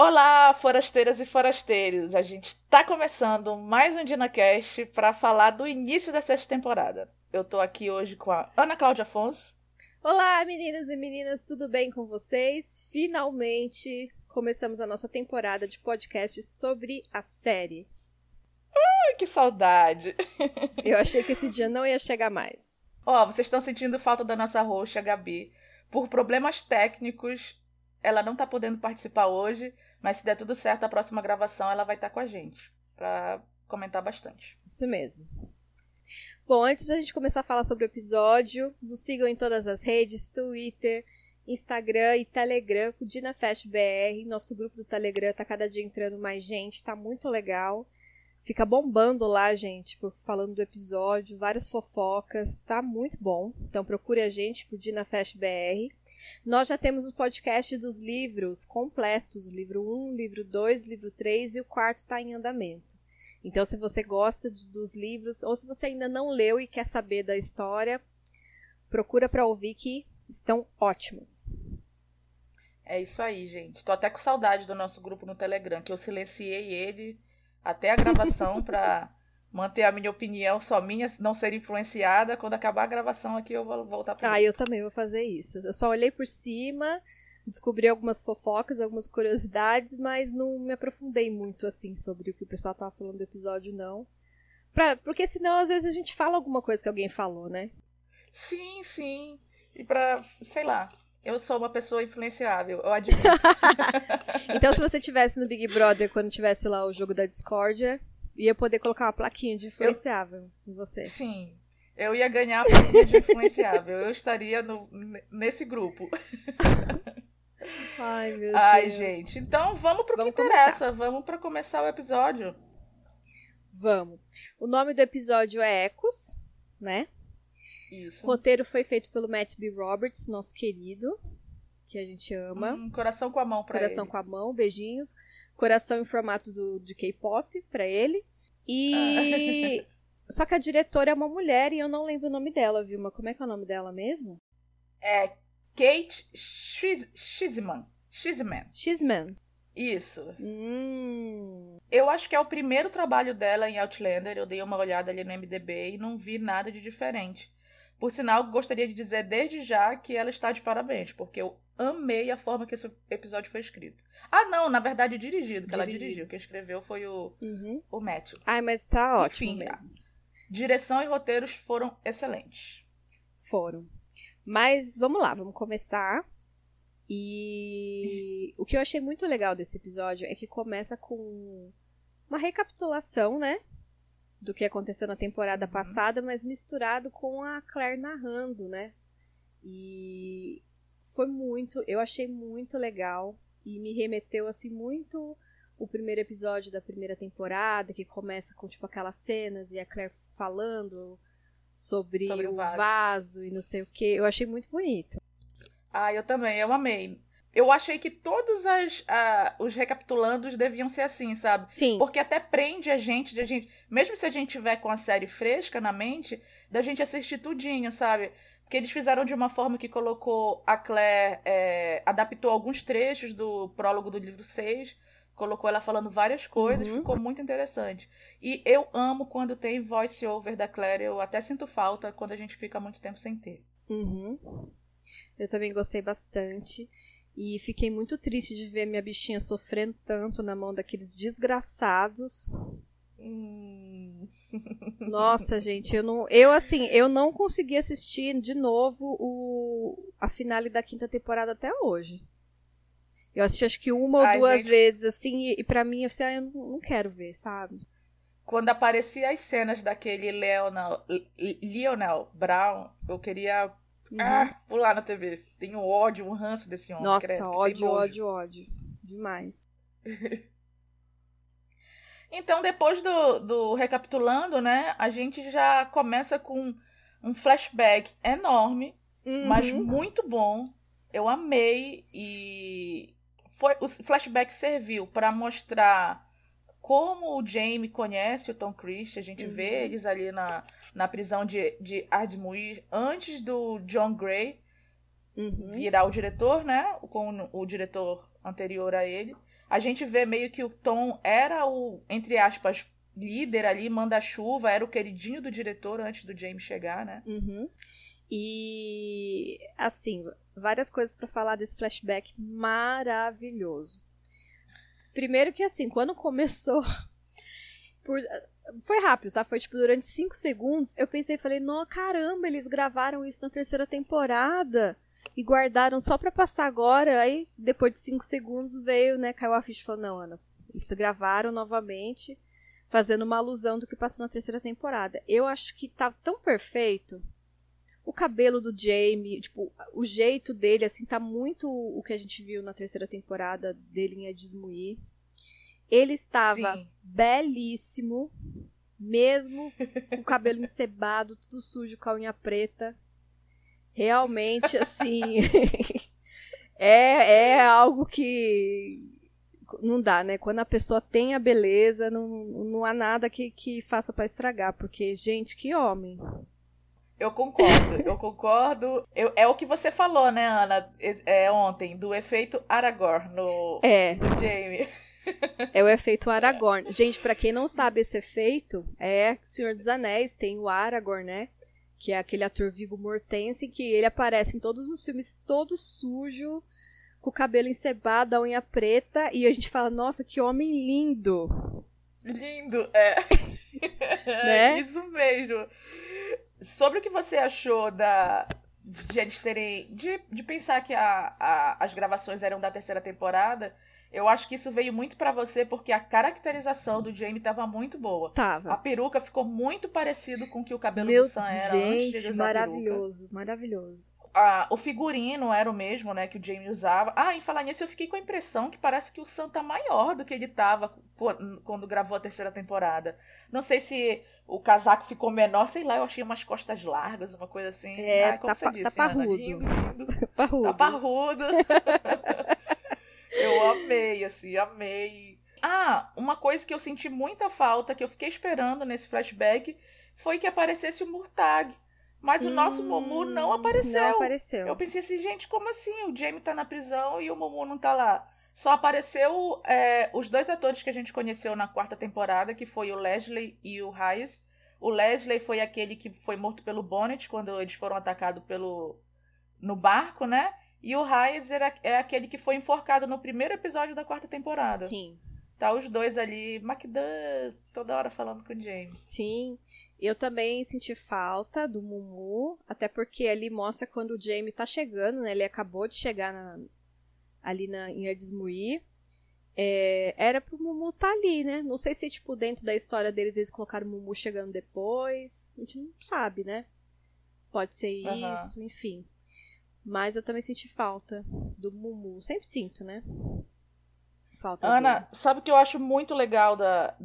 Olá, forasteiras e forasteiros! A gente está começando mais um DinaCast para falar do início da sexta temporada. Eu estou aqui hoje com a Ana Cláudia Afonso. Olá, meninas e meninas, tudo bem com vocês? Finalmente começamos a nossa temporada de podcast sobre a série. Ai, que saudade! Eu achei que esse dia não ia chegar mais. Ó, oh, vocês estão sentindo falta da nossa roxa, Gabi. Por problemas técnicos, ela não está podendo participar hoje, mas se der tudo certo, a próxima gravação ela vai estar tá com a gente para comentar bastante. Isso mesmo. Bom, antes da gente começar a falar sobre o episódio, nos sigam em todas as redes, Twitter, Instagram e Telegram, o DinaFestBR. Nosso grupo do Telegram tá cada dia entrando mais gente, tá muito legal. Fica bombando lá, gente, falando do episódio, várias fofocas, tá muito bom. Então procure a gente por DinaFestBR. Nós já temos o podcast dos livros completos, livro 1, livro 2, livro 3 e o quarto está em andamento. Então, se você gosta dos livros, ou se você ainda não leu e quer saber da história, procura para ouvir que estão ótimos. É isso aí, gente. Tô até com saudade do nosso grupo no Telegram, que eu silenciei ele até a gravação para manter a minha opinião só minha, não ser influenciada. Quando acabar a gravação aqui, eu vou voltar para Ah, eu também vou fazer isso. Eu só olhei por cima, descobri algumas fofocas, algumas curiosidades, mas não me aprofundei muito assim sobre o que o pessoal tava falando do episódio, não. Pra, porque senão, às vezes, a gente fala alguma coisa que alguém falou, né? Sim, sim. E pra, sei lá, eu sou uma pessoa influenciável, eu admito. então, se você tivesse no Big Brother quando tivesse lá o jogo da discórdia, ia poder colocar uma plaquinha de influenciável eu, em você. Sim. Eu ia ganhar a plaquinha de influenciável. Eu estaria no, nesse grupo. Ai, meu Ai, Deus. gente. Então vamos pro vamos que interessa. Começar. Vamos para começar o episódio. Vamos. O nome do episódio é Ecos, né? Isso. O roteiro foi feito pelo Matt B. Roberts, nosso querido, que a gente ama. Hum, coração com a mão pra Coração ele. com a mão, beijinhos coração em formato do, de K-pop para ele. E. Ah. Só que a diretora é uma mulher e eu não lembro o nome dela, Vilma. Como é que é o nome dela mesmo? É Kate Schizman. Schizman. Schizman. Isso. Hum. Eu acho que é o primeiro trabalho dela em Outlander. Eu dei uma olhada ali no MDB e não vi nada de diferente. Por sinal, gostaria de dizer desde já que ela está de parabéns, porque eu amei a forma que esse episódio foi escrito. Ah, não, na verdade dirigido, que dirigido. ela dirigiu. Quem escreveu foi o, uhum. o Matthew. Ai, mas tá ótimo Enfim, mesmo. Direção e roteiros foram excelentes. Foram. Mas vamos lá, vamos começar. E o que eu achei muito legal desse episódio é que começa com uma recapitulação, né? Do que aconteceu na temporada uhum. passada, mas misturado com a Claire narrando, né? E foi muito, eu achei muito legal e me remeteu assim muito o primeiro episódio da primeira temporada, que começa com tipo aquelas cenas e a Claire falando sobre, sobre o vaso. vaso e não sei o que. Eu achei muito bonito. Ah, eu também, eu amei eu achei que todos as, os recapitulandos deviam ser assim, sabe? Sim. Porque até prende a gente, de a gente, mesmo se a gente tiver com a série fresca na mente, da gente assistir tudinho, sabe? Porque eles fizeram de uma forma que colocou a Claire, é, adaptou alguns trechos do prólogo do livro 6, colocou ela falando várias coisas, uhum. ficou muito interessante. E eu amo quando tem voice over da Claire, eu até sinto falta quando a gente fica muito tempo sem ter. Uhum. Eu também gostei bastante. E fiquei muito triste de ver minha bichinha sofrendo tanto na mão daqueles desgraçados. Hum. Nossa, gente, eu não, eu assim, eu não consegui assistir de novo o a finale da quinta temporada até hoje. Eu assisti acho que uma ou Ai, duas gente... vezes assim e, e para mim assim, ah, eu não, não quero ver, sabe? Quando aparecia as cenas daquele Leonel, Lionel Brown, eu queria Uhum. Ah, pular na TV. Tenho ódio, um ranço desse homem. Nossa, credo, ódio, ódio, ódio. Demais. então, depois do, do recapitulando, né? A gente já começa com um flashback enorme, uhum. mas muito bom. Eu amei e foi o flashback serviu para mostrar como o Jamie conhece o Tom Christie, a gente uhum. vê eles ali na, na prisão de, de Ardmuir antes do John Gray uhum. virar o diretor, né? Com o, diretor anterior a ele. a gente vê meio que o Tom era o, entre aspas, líder ali, manda-chuva, era o queridinho do diretor antes do James chegar, né? Uhum. E, assim, várias coisas para falar desse flashback maravilhoso. Primeiro que, assim, quando começou. Por, foi rápido, tá? Foi tipo durante 5 segundos. Eu pensei, falei, não, caramba, eles gravaram isso na terceira temporada e guardaram só pra passar agora. Aí, depois de 5 segundos, veio, né? Caiu a ficha e falou: não, Ana, eles gravaram novamente, fazendo uma alusão do que passou na terceira temporada. Eu acho que tá tão perfeito. O cabelo do Jamie, tipo, o jeito dele, assim, tá muito o que a gente viu na terceira temporada dele em Edismuir. Ele estava Sim. belíssimo, mesmo com o cabelo encebado, tudo sujo, com a unha preta. Realmente, assim, é, é algo que não dá, né? Quando a pessoa tem a beleza, não, não há nada que, que faça para estragar, porque, gente, que homem. Eu concordo, eu concordo. Eu, é o que você falou, né, Ana, é, ontem, do efeito Aragorn no é. do Jamie. É o efeito Aragorn. Gente, para quem não sabe esse efeito, é Senhor dos Anéis, tem o Aragorn, né? Que é aquele ator Viggo Mortensen, que ele aparece em todos os filmes todo sujo, com o cabelo encebado, a unha preta, e a gente fala, nossa, que homem lindo! Lindo, é. né? Isso mesmo. Sobre o que você achou da, de eles terem. De, de pensar que a, a, as gravações eram da terceira temporada, eu acho que isso veio muito para você porque a caracterização do Jamie tava muito boa. Tava. A peruca ficou muito parecido com o que o cabelo Meu do Sam era gente, antes de usar maravilhoso, maravilhoso. O figurino era o mesmo, né, que o Jamie usava. Ah, em falar nisso, eu fiquei com a impressão que parece que o Sam tá maior do que ele tava quando gravou a terceira temporada. Não sei se o casaco ficou menor, sei lá, eu achei umas costas largas, uma coisa assim. É, Ai, como tá, você disse, tá parrudo. Lindo, lindo. parrudo. Tá parrudo. Eu amei, assim, amei. Ah, uma coisa que eu senti muita falta, que eu fiquei esperando nesse flashback, foi que aparecesse o Murtag. Mas hum, o nosso Momu não apareceu. Não apareceu. Eu pensei assim, gente, como assim? O Jamie tá na prisão e o Momu não tá lá. Só apareceu é, os dois atores que a gente conheceu na quarta temporada, que foi o Leslie e o Hayes. O Leslie foi aquele que foi morto pelo Bonnet quando eles foram atacados pelo no barco, né? E o Hayes é aquele que foi enforcado no primeiro episódio da quarta temporada. Sim. Tá os dois ali, McDan, toda hora falando com o Jamie. Sim. Eu também senti falta do Mumu, até porque ali mostra quando o Jamie tá chegando, né? Ele acabou de chegar na, ali na, em Erdesmuir. É, era pro Mumu tá ali, né? Não sei se, tipo, dentro da história deles eles colocaram o Mumu chegando depois. A gente não sabe, né? Pode ser uhum. isso, enfim. Mas eu também senti falta do Mumu. Sempre sinto, né? Falta Ana, dele. sabe o que eu acho muito legal da,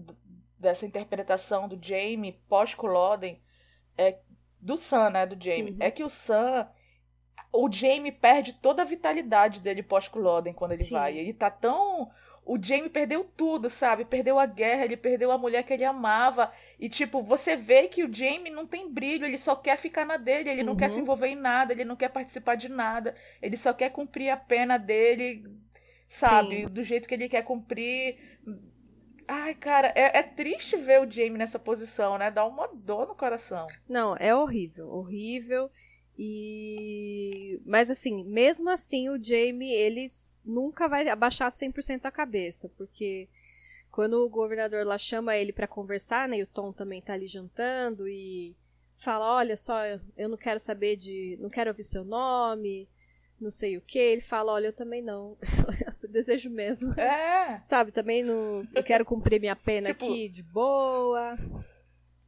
dessa interpretação do Jamie pós-Culloden? É, do Sam, né? Do Jamie. Uhum. É que o Sam. O Jamie perde toda a vitalidade dele pós-Culloden quando ele Sim. vai. Ele tá tão o Jamie perdeu tudo, sabe? Perdeu a guerra, ele perdeu a mulher que ele amava. E, tipo, você vê que o Jamie não tem brilho, ele só quer ficar na dele, ele uhum. não quer se uhum. envolver em nada, ele não quer participar de nada, ele só quer cumprir a pena dele, sabe? Sim. Do jeito que ele quer cumprir. Ai, cara, é, é, triste ver o Jamie nessa posição, né? Dá uma dor no coração. Não, é horrível, horrível. E mas assim, mesmo assim o Jamie, ele nunca vai abaixar 100% a cabeça, porque quando o governador lá chama ele para conversar, né, e o Tom também tá ali jantando e fala: "Olha só, eu não quero saber de, não quero ouvir seu nome, não sei o que". Ele fala: "Olha, eu também não. desejo mesmo". É. Sabe, também não, eu quero cumprir minha pena tipo... aqui de boa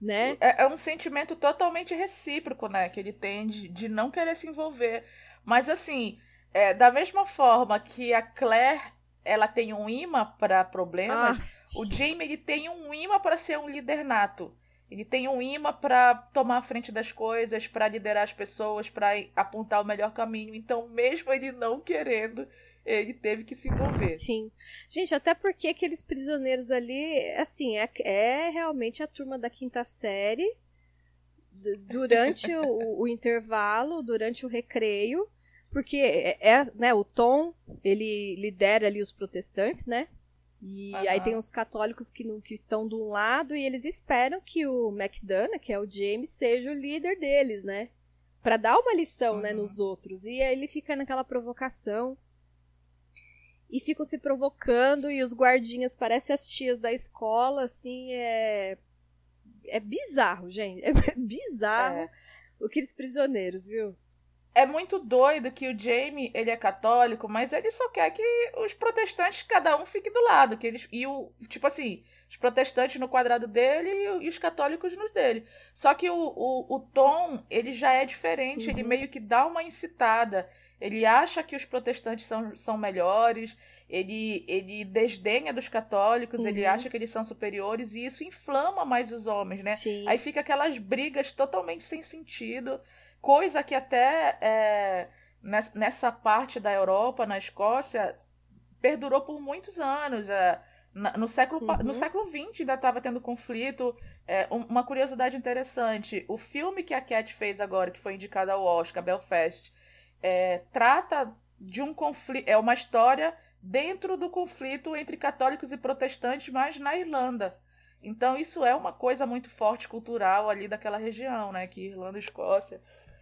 né? É, é, um sentimento totalmente recíproco, né? Que ele tem de, de não querer se envolver. Mas assim, é, da mesma forma que a Claire ela tem um imã para problemas, ah. o Jamie ele tem um imã para ser um líder nato. Ele tem um imã para tomar a frente das coisas, para liderar as pessoas, para apontar o melhor caminho. Então, mesmo ele não querendo, ele teve que se envolver. Sim. Gente, até porque aqueles prisioneiros ali, assim, é, é realmente a turma da quinta série. Durante o, o, intervalo, durante o recreio, porque é, é, né, o Tom, ele lidera ali os protestantes, né? E uhum. aí tem os católicos que estão de um lado e eles esperam que o McDonough, que é o James, seja o líder deles, né? Para dar uma lição, uhum. né, nos outros. E aí ele fica naquela provocação. E ficam se provocando e os guardinhas parecem as tias da escola, assim, é é bizarro, gente. É bizarro é. aqueles prisioneiros, viu? é muito doido que o Jamie, ele é católico, mas ele só quer que os protestantes, cada um fique do lado. Que eles, e o, tipo assim, os protestantes no quadrado dele e, os católicos nos dele. Só que o, o, o Tom, ele já é diferente, uhum. ele meio que dá uma incitada. Ele acha que os protestantes são, são melhores, ele, ele desdenha dos católicos, uhum. ele acha que eles são superiores, e isso inflama mais os homens, né? Sim. Aí fica aquelas brigas totalmente sem sentido. Coisa que até é, nessa parte da Europa, na Escócia, perdurou por muitos anos. É, no século, uhum. no século XX ainda estava tendo conflito. É, uma curiosidade interessante: o filme que a Cat fez agora, que foi indicado ao Oscar, Belfast, é, trata de um conflito. É uma história dentro do conflito entre católicos e protestantes, mas na Irlanda. Então, isso é uma coisa muito forte cultural ali daquela região, né? Que Irlanda e Escócia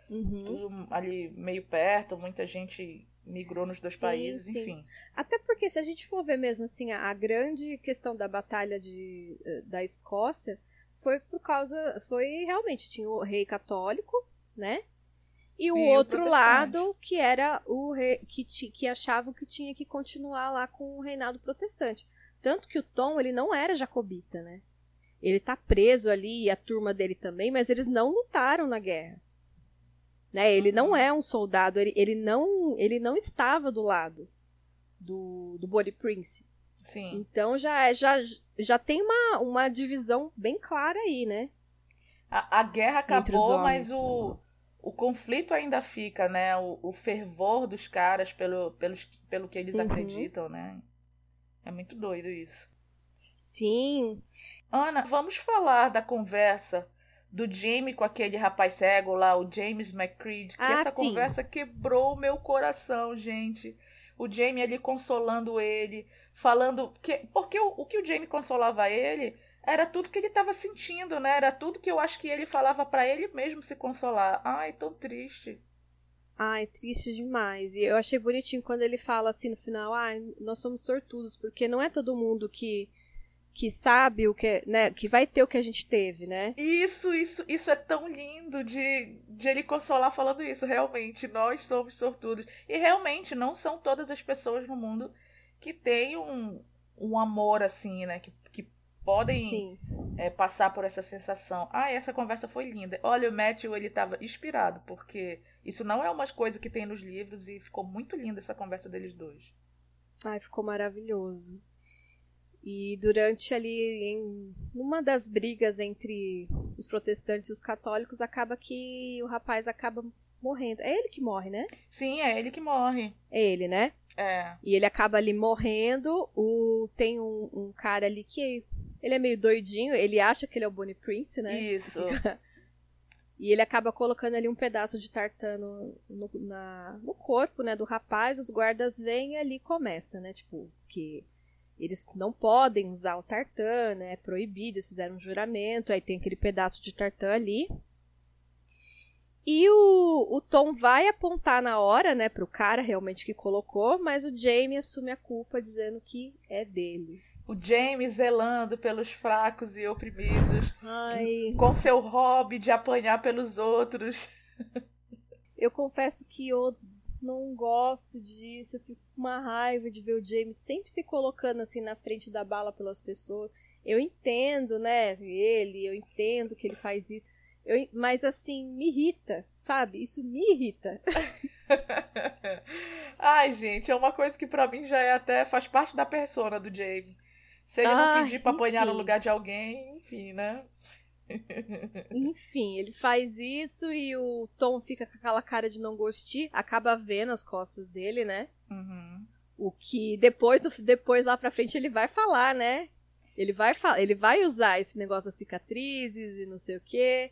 Uhum. Tudo ali meio perto, muita gente migrou nos dois sim, países, sim. enfim. Até porque se a gente for ver mesmo assim, a, a grande questão da batalha de, eh, da Escócia foi por causa, foi realmente tinha o rei católico, né? E o e outro o lado que era o rei, que, que achavam que tinha que continuar lá com o reinado protestante. Tanto que o Tom, ele não era jacobita, né? Ele tá preso ali, e a turma dele também, mas eles não lutaram na guerra. Né? Ele não uhum. é um soldado, ele, ele, não, ele não estava do lado do, do Body Prince. Sim. Então já, é, já, já tem uma, uma divisão bem clara aí, né? A, a guerra acabou, mas o, o conflito ainda fica, né? O, o fervor dos caras pelo, pelos, pelo que eles uhum. acreditam, né? É muito doido isso. Sim. Ana, vamos falar da conversa do Jamie com aquele rapaz cego lá, o James McCreed, que ah, essa sim. conversa quebrou o meu coração, gente. O Jamie ali consolando ele, falando que porque o, o que o Jamie consolava ele era tudo que ele estava sentindo, né? Era tudo que eu acho que ele falava para ele mesmo se consolar. Ai, tão triste. Ai, triste demais. E eu achei bonitinho quando ele fala assim no final, ai, nós somos sortudos, porque não é todo mundo que que sabe o que, né, que vai ter o que a gente teve, né? Isso, isso, isso é tão lindo de, de ele consolar falando isso. Realmente, nós somos sortudos. E realmente, não são todas as pessoas no mundo que têm um, um amor assim, né? Que, podem é, passar por essa sensação. Ah, essa conversa foi linda. Olha, o Matthew, ele estava inspirado, porque isso não é uma coisa que tem nos livros e ficou muito linda essa conversa deles dois. Ai, ficou maravilhoso. E durante ali, em uma das brigas entre os protestantes e os católicos, acaba que o rapaz acaba morrendo. É ele que morre, né? Sim, é ele que morre. É ele, né? É. E ele acaba ali morrendo. O... Tem um, um cara ali que ele é meio doidinho, ele acha que ele é o Bonnie Prince, né? Isso. E ele acaba colocando ali um pedaço de tartan no, no, na, no corpo, né, do rapaz. Os guardas vêm e ali começa, né? Tipo, que eles não podem usar o tartan, né? É proibido, eles fizeram um juramento, aí tem aquele pedaço de tartan ali. E o, o Tom vai apontar na hora, né, pro cara realmente que colocou, mas o Jamie assume a culpa dizendo que é dele. O Jamie zelando pelos fracos e oprimidos, Ai. com seu hobby de apanhar pelos outros. Eu confesso que eu não gosto disso, eu fico com uma raiva de ver o James sempre se colocando assim na frente da bala pelas pessoas. Eu entendo, né, ele, eu entendo que ele faz isso, eu, mas assim, me irrita, sabe? Isso me irrita. Ai, gente, é uma coisa que para mim já é até faz parte da persona do James. Se ele ah, não pedir pra apanhar no lugar de alguém, enfim, né? Enfim, ele faz isso e o Tom fica com aquela cara de não gostar, acaba vendo as costas dele, né? Uhum. O que depois, depois lá pra frente ele vai falar, né? Ele vai, ele vai usar esse negócio das cicatrizes e não sei o quê.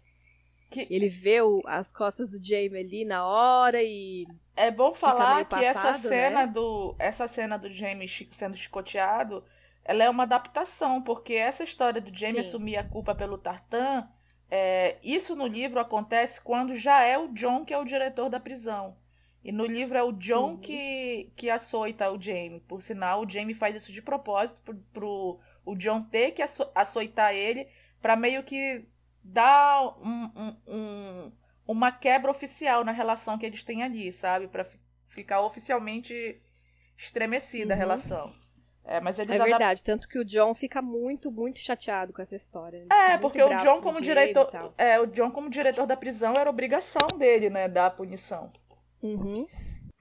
Que... Ele vê o, as costas do Jamie ali na hora e. É bom falar que passado, essa cena né? do. Essa cena do Jamie sendo chicoteado ela é uma adaptação, porque essa história do Jamie Sim. assumir a culpa pelo Tartan, é, isso no livro acontece quando já é o John que é o diretor da prisão. E no livro é o John uhum. que, que açoita o Jamie. Por sinal, o Jamie faz isso de propósito pro, pro o John ter que aço, açoitar ele para meio que dar um, um, um, uma quebra oficial na relação que eles têm ali, sabe? Para ficar oficialmente estremecida uhum. a relação. É, mas eles é verdade, tanto que o John fica muito, muito chateado com essa história. Ele é, porque o John como diretor, é, o John como diretor da prisão era obrigação dele, né, dar a punição. Uhum.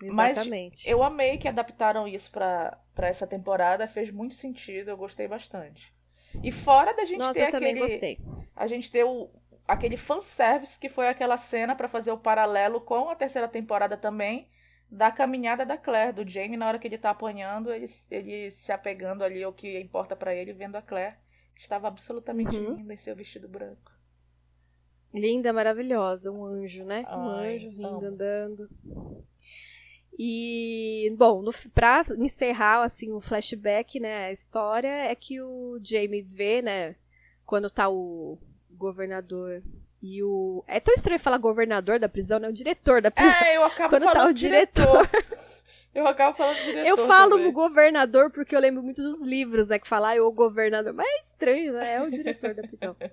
Exatamente. Mas eu amei que adaptaram isso para essa temporada, fez muito sentido, eu gostei bastante. E fora da gente Nossa, ter eu aquele gostei. a gente ter o aquele fanservice que foi aquela cena para fazer o paralelo com a terceira temporada também da caminhada da Claire, do Jamie, na hora que ele tá apanhando, ele, ele se apegando ali ao que importa para ele, vendo a Claire, que estava absolutamente uhum. linda em seu vestido branco. Linda, maravilhosa, um anjo, né? Ai, um anjo vindo amo. andando. E, bom, no, pra encerrar, assim, o flashback, né, a história é que o Jamie vê, né, quando tá o governador e o. É tão estranho falar governador da prisão, né? O diretor da prisão. É, eu acabo Quando tá falando tá o diretor. diretor. Eu acabo falando diretor. Eu falo também. governador porque eu lembro muito dos livros, né? Que fala, ah, o governador. Mas é estranho, né? É o diretor da prisão.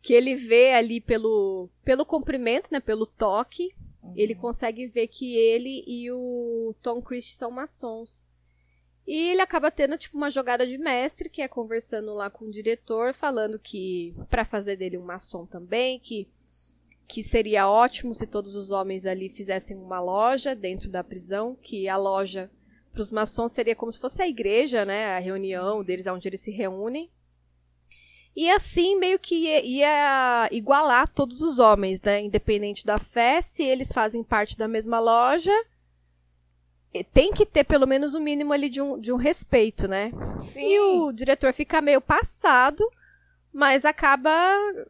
Que ele vê ali pelo, pelo comprimento, né? Pelo toque. Uhum. Ele consegue ver que ele e o Tom Christie são maçons. E ele acaba tendo tipo uma jogada de mestre, que é conversando lá com o diretor, falando que para fazer dele um maçom também, que que seria ótimo se todos os homens ali fizessem uma loja dentro da prisão, que a loja para os maçons seria como se fosse a igreja, né, a reunião deles onde eles se reúnem. E assim meio que ia, ia igualar todos os homens, né, independente da fé, se eles fazem parte da mesma loja, tem que ter pelo menos o um mínimo ali de um, de um respeito, né? Sim. E o diretor fica meio passado, mas acaba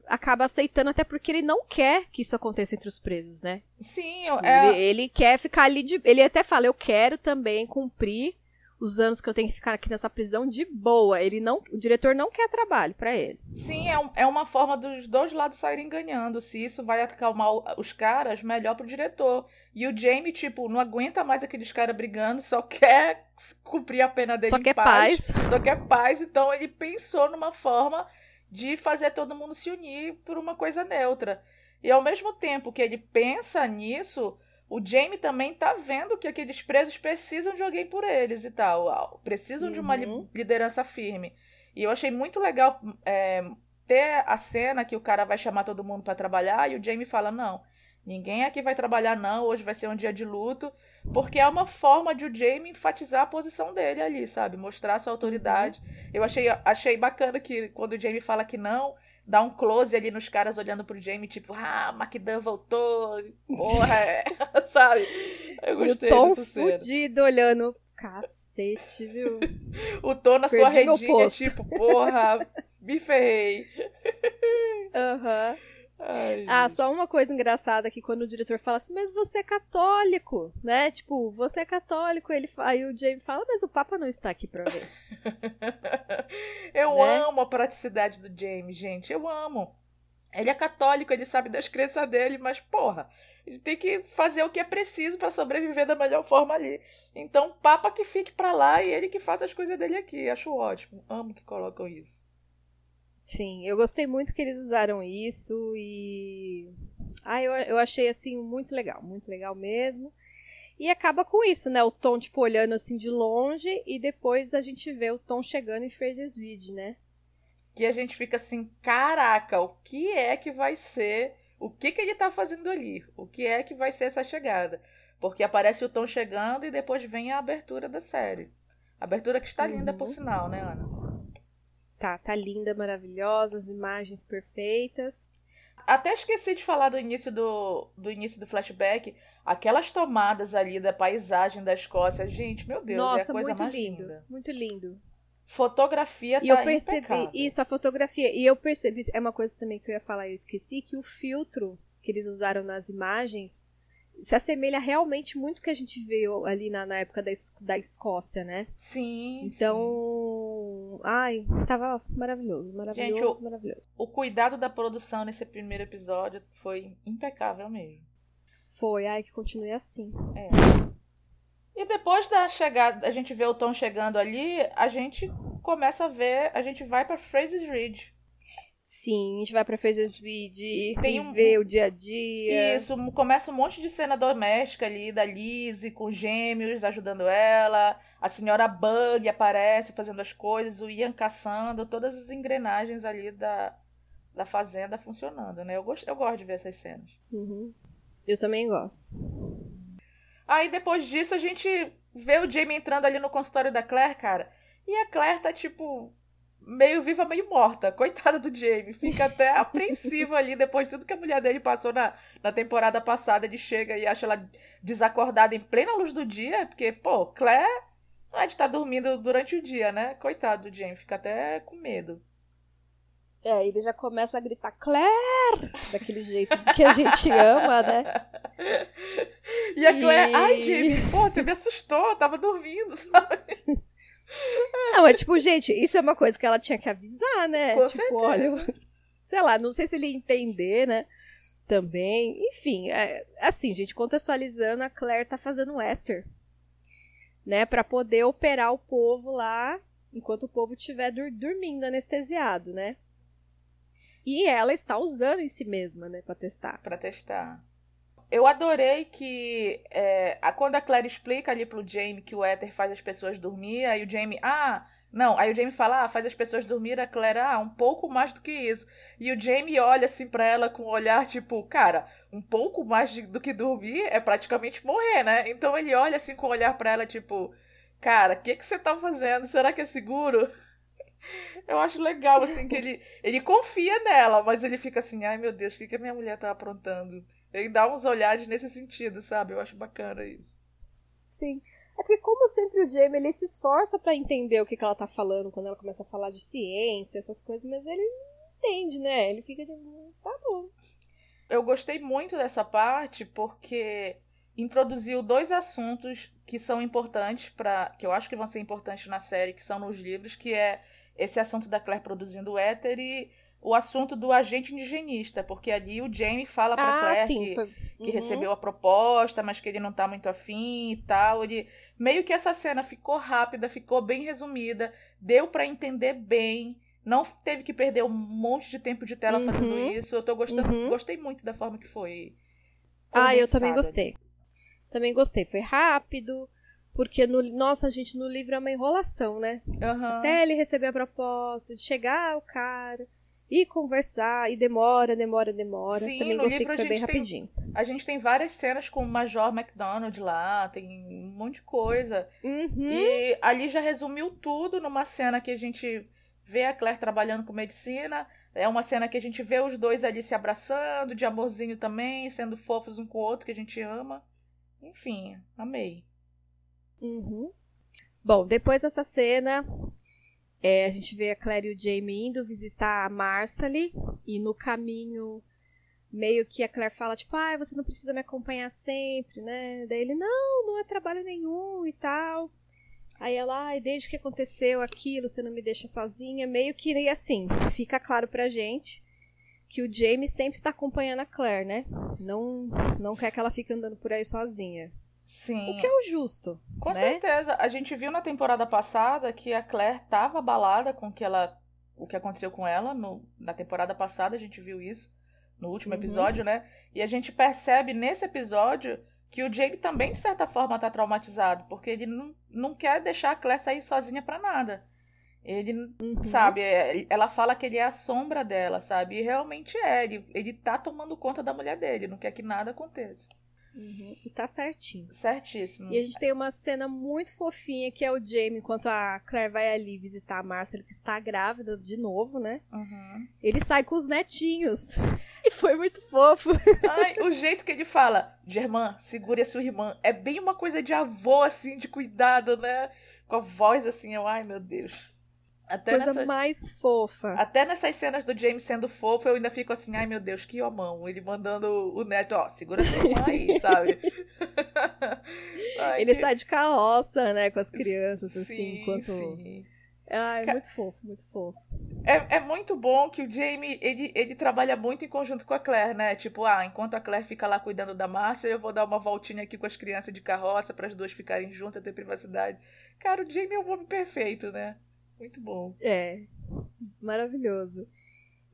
acaba aceitando até porque ele não quer que isso aconteça entre os presos, né? Sim, tipo, é... ele, ele, quer ficar ali de, ele até fala, eu quero também cumprir os anos que eu tenho que ficar aqui nessa prisão de boa. Ele não, o diretor não quer trabalho para ele. Sim, é, um, é uma forma dos dois lados saírem ganhando. Se isso vai acalmar os caras, melhor pro diretor. E o Jamie, tipo, não aguenta mais aqueles caras brigando, só quer cumprir a pena dele só quer paz. paz. Só quer paz. Então ele pensou numa forma de fazer todo mundo se unir por uma coisa neutra. E ao mesmo tempo que ele pensa nisso, o Jamie também tá vendo que aqueles presos precisam de alguém por eles e tal. Precisam uhum. de uma uhum. liderança firme. E eu achei muito legal é, ter a cena que o cara vai chamar todo mundo para trabalhar e o Jamie fala: não, ninguém aqui vai trabalhar, não. Hoje vai ser um dia de luto. Porque é uma forma de o Jamie enfatizar a posição dele ali, sabe? Mostrar sua autoridade. Uhum. Eu achei, achei bacana que quando o Jamie fala que não, dá um close ali nos caras olhando pro Jamie, tipo, ah, McDan voltou, porra, é. sabe? Eu gostei o Tom fudido olhando, cacete, viu? o Tom na Perdi sua redinha, tipo, porra, me ferrei. Aham. Uhum. Ai, ah, só uma coisa engraçada que quando o diretor fala assim, mas você é católico, né? Tipo, você é católico, ele aí o Jamie fala, mas o Papa não está aqui pra ver. eu né? amo a praticidade do Jamie, gente, eu amo. Ele é católico, ele sabe das crenças dele, mas porra, ele tem que fazer o que é preciso para sobreviver da melhor forma ali. Então, Papa que fique para lá e ele que faça as coisas dele aqui. Acho ótimo. Amo que colocam isso. Sim, eu gostei muito que eles usaram isso e. Ah, eu, eu achei assim muito legal, muito legal mesmo. E acaba com isso, né? O Tom, tipo, olhando assim de longe e depois a gente vê o Tom chegando em Frasersville, né? Que a gente fica assim, caraca, o que é que vai ser? O que que ele tá fazendo ali? O que é que vai ser essa chegada? Porque aparece o Tom chegando e depois vem a abertura da série. Abertura que está linda, por uhum. sinal, né, Ana? Tá, tá linda, maravilhosa, as imagens perfeitas. Até esqueci de falar do início do, do início do flashback. Aquelas tomadas ali da paisagem da Escócia, gente, meu Deus, Nossa, é a coisa muito mais lindo, linda. Muito lindo. Fotografia e tá eu percebi impecável. isso, a fotografia. E eu percebi, é uma coisa também que eu ia falar, eu esqueci, que o filtro que eles usaram nas imagens se assemelha realmente muito que a gente viu ali na, na época da, da Escócia, né? Sim. Então, Ai, tava maravilhoso, maravilhoso, Gente, o, maravilhoso. O cuidado da produção nesse primeiro episódio foi impecável mesmo. Foi, ai, que continue assim. É. E depois da chegada, a gente vê o Tom chegando ali, a gente começa a ver, a gente vai para Fraser's Ridge. Sim, a gente vai pra Fraser's Ridge Tem um... ver o dia a dia. Isso, começa um monte de cena doméstica ali da Lizzie com gêmeos ajudando ela. A senhora Bug aparece fazendo as coisas, o Ian caçando, todas as engrenagens ali da, da fazenda funcionando, né? Eu gosto, eu gosto de ver essas cenas. Uhum. Eu também gosto. Aí depois disso a gente vê o Jamie entrando ali no consultório da Claire, cara. E a Claire tá tipo meio viva, meio morta. Coitada do Jamie. Fica até apreensivo ali depois de tudo que a mulher dele passou na, na temporada passada. Ele chega e acha ela desacordada em plena luz do dia. Porque, pô, Claire não é de estar tá dormindo durante o dia, né? Coitado do Jamie. Fica até com medo. É, ele já começa a gritar Claire! Daquele jeito que a gente ama, né? E a Claire, e... ai, Jamie, pô, você me assustou, eu tava dormindo, sabe? Não, é tipo, gente, isso é uma coisa que ela tinha que avisar, né? Com tipo, certeza. olha, sei lá, não sei se ele ia entender, né? Também. Enfim, é, assim, gente, contextualizando, a Claire tá fazendo éter. Né? Pra poder operar o povo lá enquanto o povo estiver dur dormindo anestesiado, né? E ela está usando em si mesma, né, pra testar. Pra testar. Eu adorei que é, quando a Claire explica ali pro Jamie que o éter faz as pessoas dormir, aí o Jamie, ah, não, aí o Jamie fala, ah, faz as pessoas dormir, a Claire, ah, um pouco mais do que isso. E o Jamie olha assim pra ela com um olhar tipo, cara, um pouco mais de, do que dormir é praticamente morrer, né? Então ele olha assim com um olhar pra ela, tipo, cara, o que, que você tá fazendo? Será que é seguro? Eu acho legal, assim, que ele, ele confia nela, mas ele fica assim, ai meu Deus, o que, que a minha mulher tá aprontando? Ele dá uns olhares nesse sentido, sabe? Eu acho bacana isso. Sim. É porque, como sempre, o Jamie ele se esforça para entender o que, que ela tá falando quando ela começa a falar de ciência, essas coisas, mas ele não entende, né? Ele fica de. tá bom. Eu gostei muito dessa parte porque introduziu dois assuntos que são importantes para que eu acho que vão ser importantes na série, que são nos livros, que é esse assunto da Claire produzindo éter e o assunto do agente indigenista, porque ali o Jamie fala pra ah, Claire sim, que, foi... uhum. que recebeu a proposta, mas que ele não tá muito afim e tal. Ele, meio que essa cena ficou rápida, ficou bem resumida, deu para entender bem. Não teve que perder um monte de tempo de tela uhum. fazendo isso. Eu tô gostando, uhum. gostei muito da forma que foi. Ah, eu também gostei. Também gostei. Foi rápido. Porque, no, nossa, gente, no livro é uma enrolação, né? Até ele receber a proposta, de chegar o cara e conversar, e demora, demora, demora. Sim, Também no gostei livro que foi bem tem, rapidinho. A gente tem várias cenas com o Major McDonald lá, tem um monte de coisa. Uhum. E ali já resumiu tudo numa cena que a gente vê a Claire trabalhando com medicina. É uma cena que a gente vê os dois ali se abraçando, de amorzinho também, sendo fofos um com o outro, que a gente ama. Enfim, amei. Uhum. Bom, depois dessa cena, é, a gente vê a Claire e o Jamie indo visitar a Marcely e no caminho meio que a Claire fala tipo, ah, você não precisa me acompanhar sempre, né? Daí ele, não, não é trabalho nenhum e tal. Aí ela, ai, desde que aconteceu aquilo, você não me deixa sozinha. Meio que assim, fica claro pra gente que o Jamie sempre está acompanhando a Claire, né? Não, não quer que ela fique andando por aí sozinha. Sim. O que é o justo. Com né? certeza. A gente viu na temporada passada que a Claire tava abalada com que ela, o que aconteceu com ela. No, na temporada passada a gente viu isso. No último uhum. episódio, né? E a gente percebe nesse episódio que o Jamie também, de certa forma, tá traumatizado. Porque ele não, não quer deixar a Claire sair sozinha para nada. Ele, uhum. sabe, é, ela fala que ele é a sombra dela, sabe? E realmente é. Ele, ele tá tomando conta da mulher dele, não quer que nada aconteça. Uhum. E tá certinho. Certíssimo. E a gente tem uma cena muito fofinha que é o Jamie, enquanto a Claire vai ali visitar a Marcela, que está grávida de novo, né? Uhum. Ele sai com os netinhos. E foi muito fofo. Ai, o jeito que ele fala, Germã, segure a sua irmã. É bem uma coisa de avô, assim, de cuidado, né? Com a voz assim, eu, ai meu Deus. Até Coisa nessa... mais fofa. Até nessas cenas do James sendo fofo, eu ainda fico assim, ai meu Deus, que homão. Ele mandando o neto, ó, segura sua irmã aí, sabe? ai, Ele que... sai de carroça, né, com as crianças, assim, sim, enquanto... Sim. Ai, muito fofo, muito fofo. É, é muito bom que o Jamie, ele, ele trabalha muito em conjunto com a Claire, né? Tipo, ah, enquanto a Claire fica lá cuidando da Márcia, eu vou dar uma voltinha aqui com as crianças de carroça para as duas ficarem juntas, ter privacidade. Cara, o Jamie é o homem perfeito, né? Muito bom. É, maravilhoso.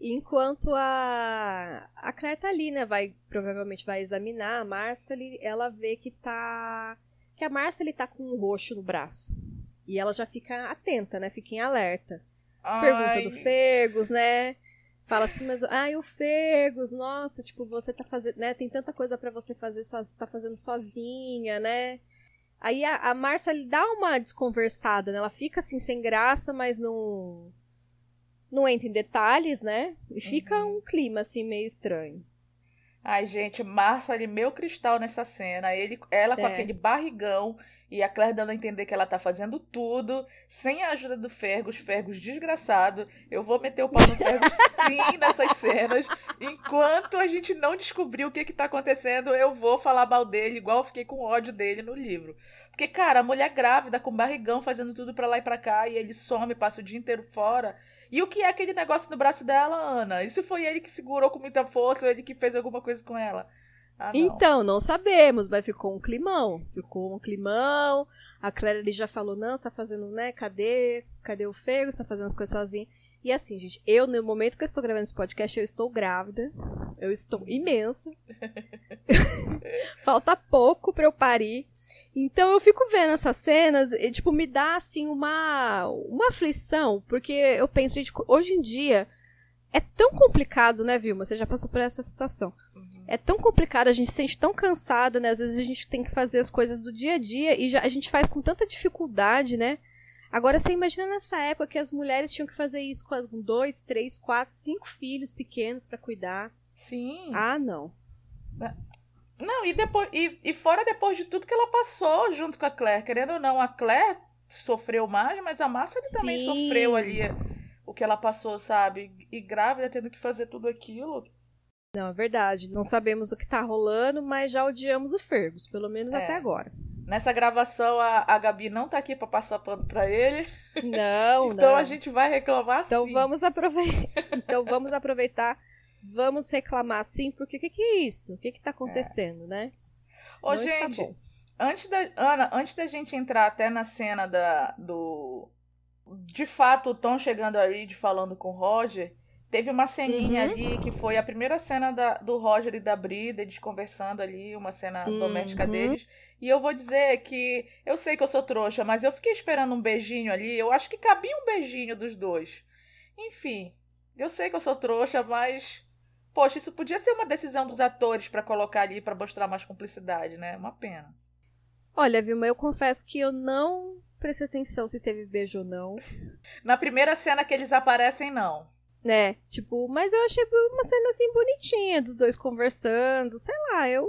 Enquanto a, a Claire tá ali, né? Vai, provavelmente vai examinar a Marcely, ela vê que tá. Que a Marcely tá com um roxo no braço. E ela já fica atenta, né? Fica em alerta. Ai. Pergunta do Fergus, né? Fala assim, mas ai, o Fergus, nossa, tipo, você tá fazendo, né? Tem tanta coisa para você fazer, só, você tá fazendo sozinha, né? Aí a, a Marcia dá uma desconversada, né? Ela fica assim sem graça, mas não não entra em detalhes, né? E fica uhum. um clima assim meio estranho. Ai, gente, Marcia ali, meu cristal nessa cena. Ele, ela com é. aquele barrigão e a Claire dando a entender que ela tá fazendo tudo, sem a ajuda do Fergus, Fergus desgraçado. Eu vou meter o pau no Fergus sim nessas cenas. Enquanto a gente não descobrir o que que tá acontecendo, eu vou falar mal dele, igual eu fiquei com ódio dele no livro. Porque, cara, a mulher grávida, com barrigão, fazendo tudo pra lá e pra cá, e ele some, passa o dia inteiro fora. E o que é aquele negócio no braço dela, Ana? E se foi ele que segurou com muita força, ou ele que fez alguma coisa com ela? Ah, não. Então, não sabemos, mas ficou um climão. Ficou um climão. A Claire ali já falou, não, você tá fazendo, né? Cadê? Cadê o Fergus? Tá fazendo as coisas sozinho. E assim, gente, eu, no momento que eu estou gravando esse podcast, eu estou grávida. Eu estou imensa. Falta pouco pra eu parir. Então eu fico vendo essas cenas e, tipo, me dá, assim, uma, uma aflição. Porque eu penso, gente, hoje em dia é tão complicado, né, Vilma? Você já passou por essa situação. Uhum. É tão complicado, a gente se sente tão cansada, né? Às vezes a gente tem que fazer as coisas do dia a dia e já, a gente faz com tanta dificuldade, né? Agora você imagina nessa época que as mulheres tinham que fazer isso com dois, três, quatro, cinco filhos pequenos para cuidar. Sim. Ah, não. Não, e depois e, e fora depois de tudo que ela passou junto com a Claire, querendo ou não, a Claire sofreu mais, mas a Massa também sofreu ali o que ela passou, sabe? E grávida tendo que fazer tudo aquilo. Não, é verdade. Não sabemos o que tá rolando, mas já odiamos o Fergus, pelo menos é. até agora. Nessa gravação, a, a Gabi não tá aqui para passar pano pra ele. Não, então não. a gente vai reclamar então sim. Vamos aproveitar. então vamos aproveitar. Vamos reclamar sim, porque o que, que é isso? O que, que tá acontecendo, é. né? Senão Ô, gente, antes da, Ana, antes da gente entrar até na cena da, do, de fato, o Tom chegando a Reed falando com o Roger, teve uma ceninha uhum. ali que foi a primeira cena da, do Roger e da Brida, eles conversando ali, uma cena uhum. doméstica deles. E eu vou dizer que eu sei que eu sou trouxa, mas eu fiquei esperando um beijinho ali. Eu acho que cabia um beijinho dos dois. Enfim, eu sei que eu sou trouxa, mas. Poxa, isso podia ser uma decisão dos atores para colocar ali para mostrar mais cumplicidade, né? Uma pena. Olha, Vilma, eu confesso que eu não prestei atenção se teve beijo ou não. Na primeira cena que eles aparecem, não. Né? Tipo, mas eu achei uma cena assim bonitinha, dos dois conversando, sei lá, eu.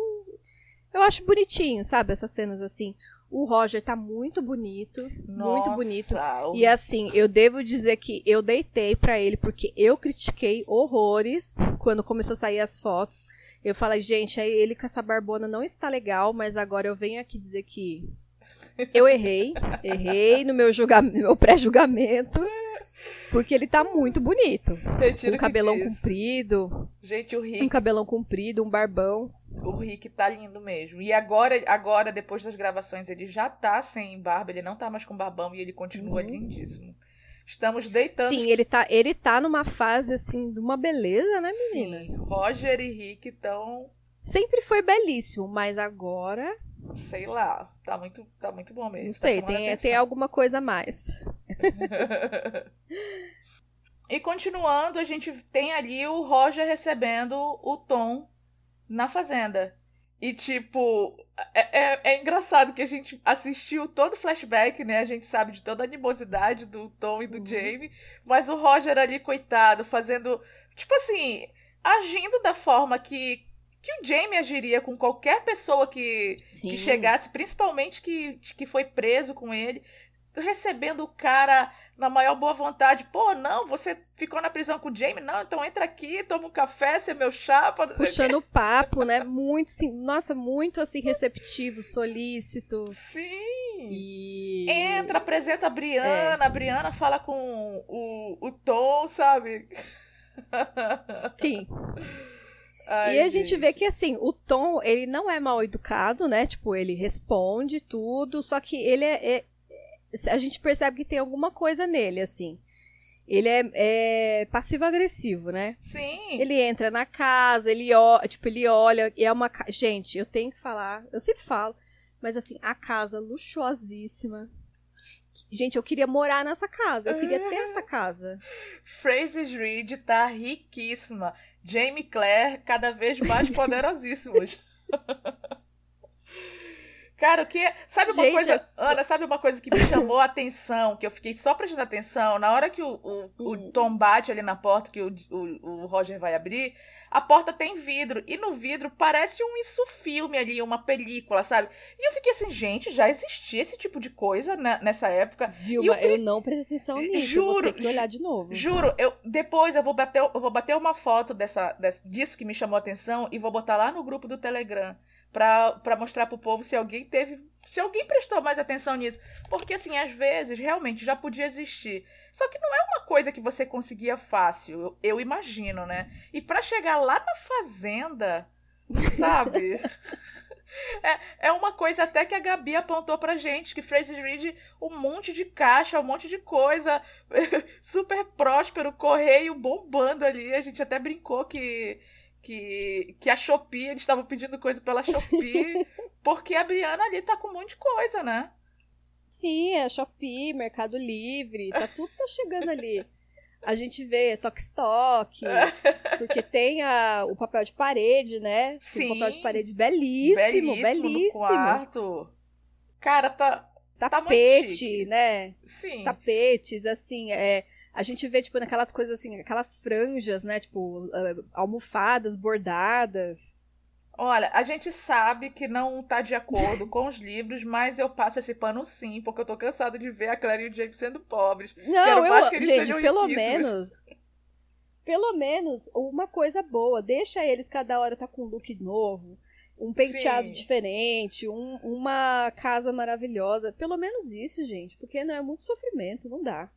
Eu acho bonitinho, sabe? Essas cenas assim. O Roger tá muito bonito, Nossa, muito bonito. O... E assim, eu devo dizer que eu deitei para ele porque eu critiquei horrores quando começou a sair as fotos. Eu falei, gente, aí ele com essa barbona não está legal, mas agora eu venho aqui dizer que eu errei, errei no meu, julga meu pré-julgamento. Porque ele tá muito bonito. Retiro um cabelão comprido. Gente, o Rick. Um cabelão comprido, um barbão. O Rick tá lindo mesmo. E agora, agora depois das gravações, ele já tá sem barba, ele não tá mais com barbão e ele continua uhum. lindíssimo. Estamos deitando. Sim, ele tá, ele tá numa fase assim de uma beleza, né, menina? Sim, Roger e Rick estão. Sempre foi belíssimo, mas agora sei lá, tá muito, tá muito bom mesmo. Não tá sei, tem, tem alguma coisa a mais. e continuando, a gente tem ali o Roger recebendo o Tom na fazenda. E, tipo, é, é, é, engraçado que a gente assistiu todo o flashback, né? A gente sabe de toda a animosidade do Tom e do uhum. Jamie. Mas o Roger ali, coitado, fazendo. Tipo assim, agindo da forma que, que o Jamie agiria com qualquer pessoa que, que chegasse, principalmente que, que foi preso com ele, recebendo o cara na maior boa vontade. Pô, não, você ficou na prisão com o Jamie? Não, então entra aqui, toma um café, você é meu chapa. Puxando papo, né? Muito, sim, nossa, muito assim, receptivo, solícito. Sim! E Entra, apresenta a Briana, é. a Briana fala com o, o Tom, sabe? Sim. Ai, e a gente. gente vê que, assim, o Tom, ele não é mal educado, né? Tipo, ele responde tudo, só que ele é, é a gente percebe que tem alguma coisa nele, assim. Ele é, é passivo-agressivo, né? Sim. Ele entra na casa, ele, ó, tipo, ele olha, e é uma. Gente, eu tenho que falar, eu sempre falo, mas assim, a casa luxuosíssima. Gente, eu queria morar nessa casa, eu queria ter essa casa. Phrases Reed tá riquíssima. Jamie Claire, cada vez mais poderosíssimos. Cara, o que. Sabe uma Gente, coisa. Ana, sabe uma coisa que me chamou a atenção, que eu fiquei só prestando atenção? Na hora que o, o, o hum. Tom bate ali na porta, que o, o, o, Roger vai abrir, a porta tem vidro. E no vidro parece um isso filme ali, uma película, sabe? E eu fiquei assim, gente, já existia esse tipo de coisa né, nessa época. Vilma, eu, eu não prestei atenção nisso. Juro. Eu vou ter que olhar de novo. Juro, eu, depois eu vou bater, eu vou bater uma foto dessa, dessa, disso que me chamou a atenção e vou botar lá no grupo do Telegram para mostrar pro povo se alguém teve. Se alguém prestou mais atenção nisso. Porque, assim, às vezes, realmente já podia existir. Só que não é uma coisa que você conseguia fácil, eu, eu imagino, né? E para chegar lá na fazenda, sabe? É, é uma coisa até que a Gabi apontou pra gente, que Francis Reed, um monte de caixa, um monte de coisa, super próspero, correio bombando ali. A gente até brincou que que, que a Shopee, eles estavam pedindo coisa pela Shopee, porque a Briana ali tá com um monte de coisa, né? Sim, a Shopee, Mercado Livre, tá tudo tá chegando ali. A gente vê Stock, porque tem a, o papel de parede, né? Sim. Tem um papel de parede belíssimo, belíssimo. belíssimo. quarto. Cara, tá. Tapete, tá né? Sim. Tapetes, assim, é a gente vê, tipo, naquelas coisas assim, aquelas franjas, né? Tipo, uh, almofadas bordadas. Olha, a gente sabe que não tá de acordo com os livros, mas eu passo esse pano sim, porque eu tô cansada de ver a Claire e o James sendo pobres. Não, Quero eu, mais que eles gente, pelo menos. Pelo menos uma coisa boa. Deixa eles cada hora tá com um look novo, um penteado sim. diferente, um, uma casa maravilhosa. Pelo menos isso, gente, porque não é muito sofrimento, não dá.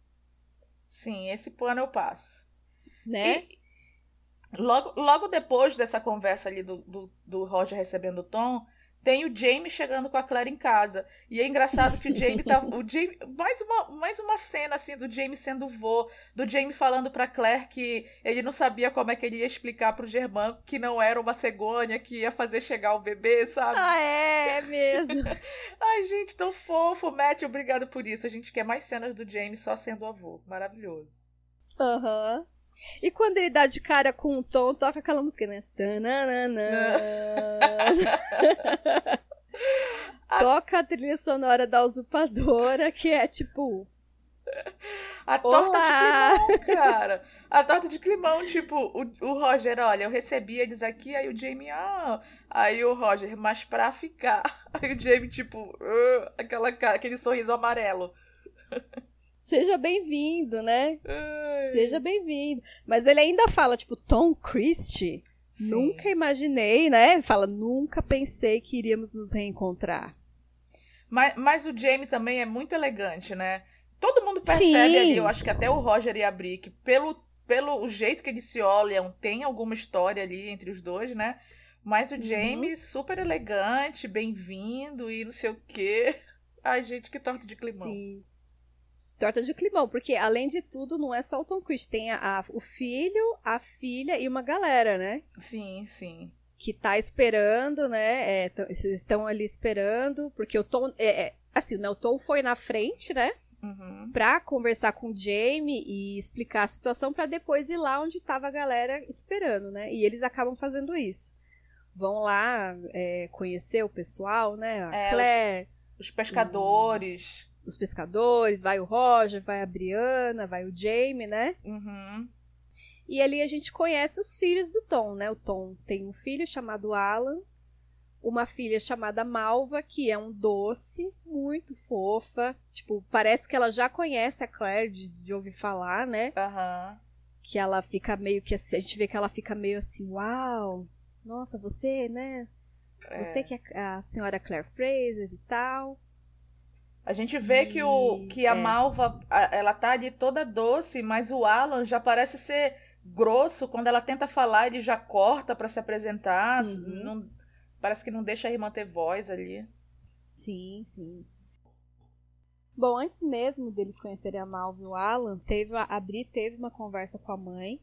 Sim, esse plano eu passo. Né? E logo, logo depois dessa conversa ali do, do, do Roger recebendo o Tom, tem o Jamie chegando com a Claire em casa. E é engraçado que o Jamie tá. O Jamie, mais, uma, mais uma cena assim do Jamie sendo vô, do Jamie falando pra Claire que ele não sabia como é que ele ia explicar pro Germán que não era uma cegonha que ia fazer chegar o bebê, sabe? Ah, é, é mesmo. Ai, gente, tão fofo. Matt, obrigado por isso. A gente quer mais cenas do Jamie só sendo avô. Maravilhoso. Aham. Uhum. E quando ele dá de cara com o tom, toca aquela música, né? toca a trilha sonora da usurpadora, que é tipo. A torta Olá! de climão, cara. A torta de climão, tipo, o, o Roger, olha, eu recebi eles aqui, aí o Jamie, ah. Aí o Roger, mas pra ficar. Aí o Jamie, tipo, uh, aquela, aquele sorriso amarelo. Seja bem-vindo, né? Ai. Seja bem-vindo. Mas ele ainda fala, tipo, Tom Christie? Sim. Nunca imaginei, né? Fala, nunca pensei que iríamos nos reencontrar. Mas, mas o Jamie também é muito elegante, né? Todo mundo percebe Sim. ali, eu acho que até o Roger e a Brick, pelo, pelo jeito que eles se olham, tem alguma história ali entre os dois, né? Mas o uhum. Jamie, uhum. super elegante, bem-vindo e não sei o quê. Ai, gente, que torta de climão. Sim torta de climão, porque além de tudo, não é só o Tom Cruise, tem a, a, o filho, a filha e uma galera, né? Sim, sim. Que tá esperando, né? É, estão ali esperando, porque o Tom. É, é, assim, né, o Tom foi na frente, né? Uhum. Pra conversar com o Jamie e explicar a situação, para depois ir lá onde tava a galera esperando, né? E eles acabam fazendo isso. Vão lá é, conhecer o pessoal, né? A é, Claire. Os, os pescadores os pescadores, vai o Roger, vai a Briana, vai o Jamie, né? Uhum. E ali a gente conhece os filhos do Tom, né? O Tom tem um filho chamado Alan, uma filha chamada Malva, que é um doce, muito fofa. Tipo, parece que ela já conhece a Claire de, de ouvir falar, né? Uhum. Que ela fica meio que assim, a gente vê que ela fica meio assim, uau, nossa, você, né? É. Você que é a senhora Claire Fraser e tal. A gente vê e... que, o, que a é. Malva, ela tá ali toda doce, mas o Alan já parece ser grosso. Quando ela tenta falar, ele já corta para se apresentar. Uhum. Não, parece que não deixa a irmã ter voz ali. Sim, sim. Bom, antes mesmo deles conhecerem a Malva e o Alan, teve, a Bri teve uma conversa com a mãe.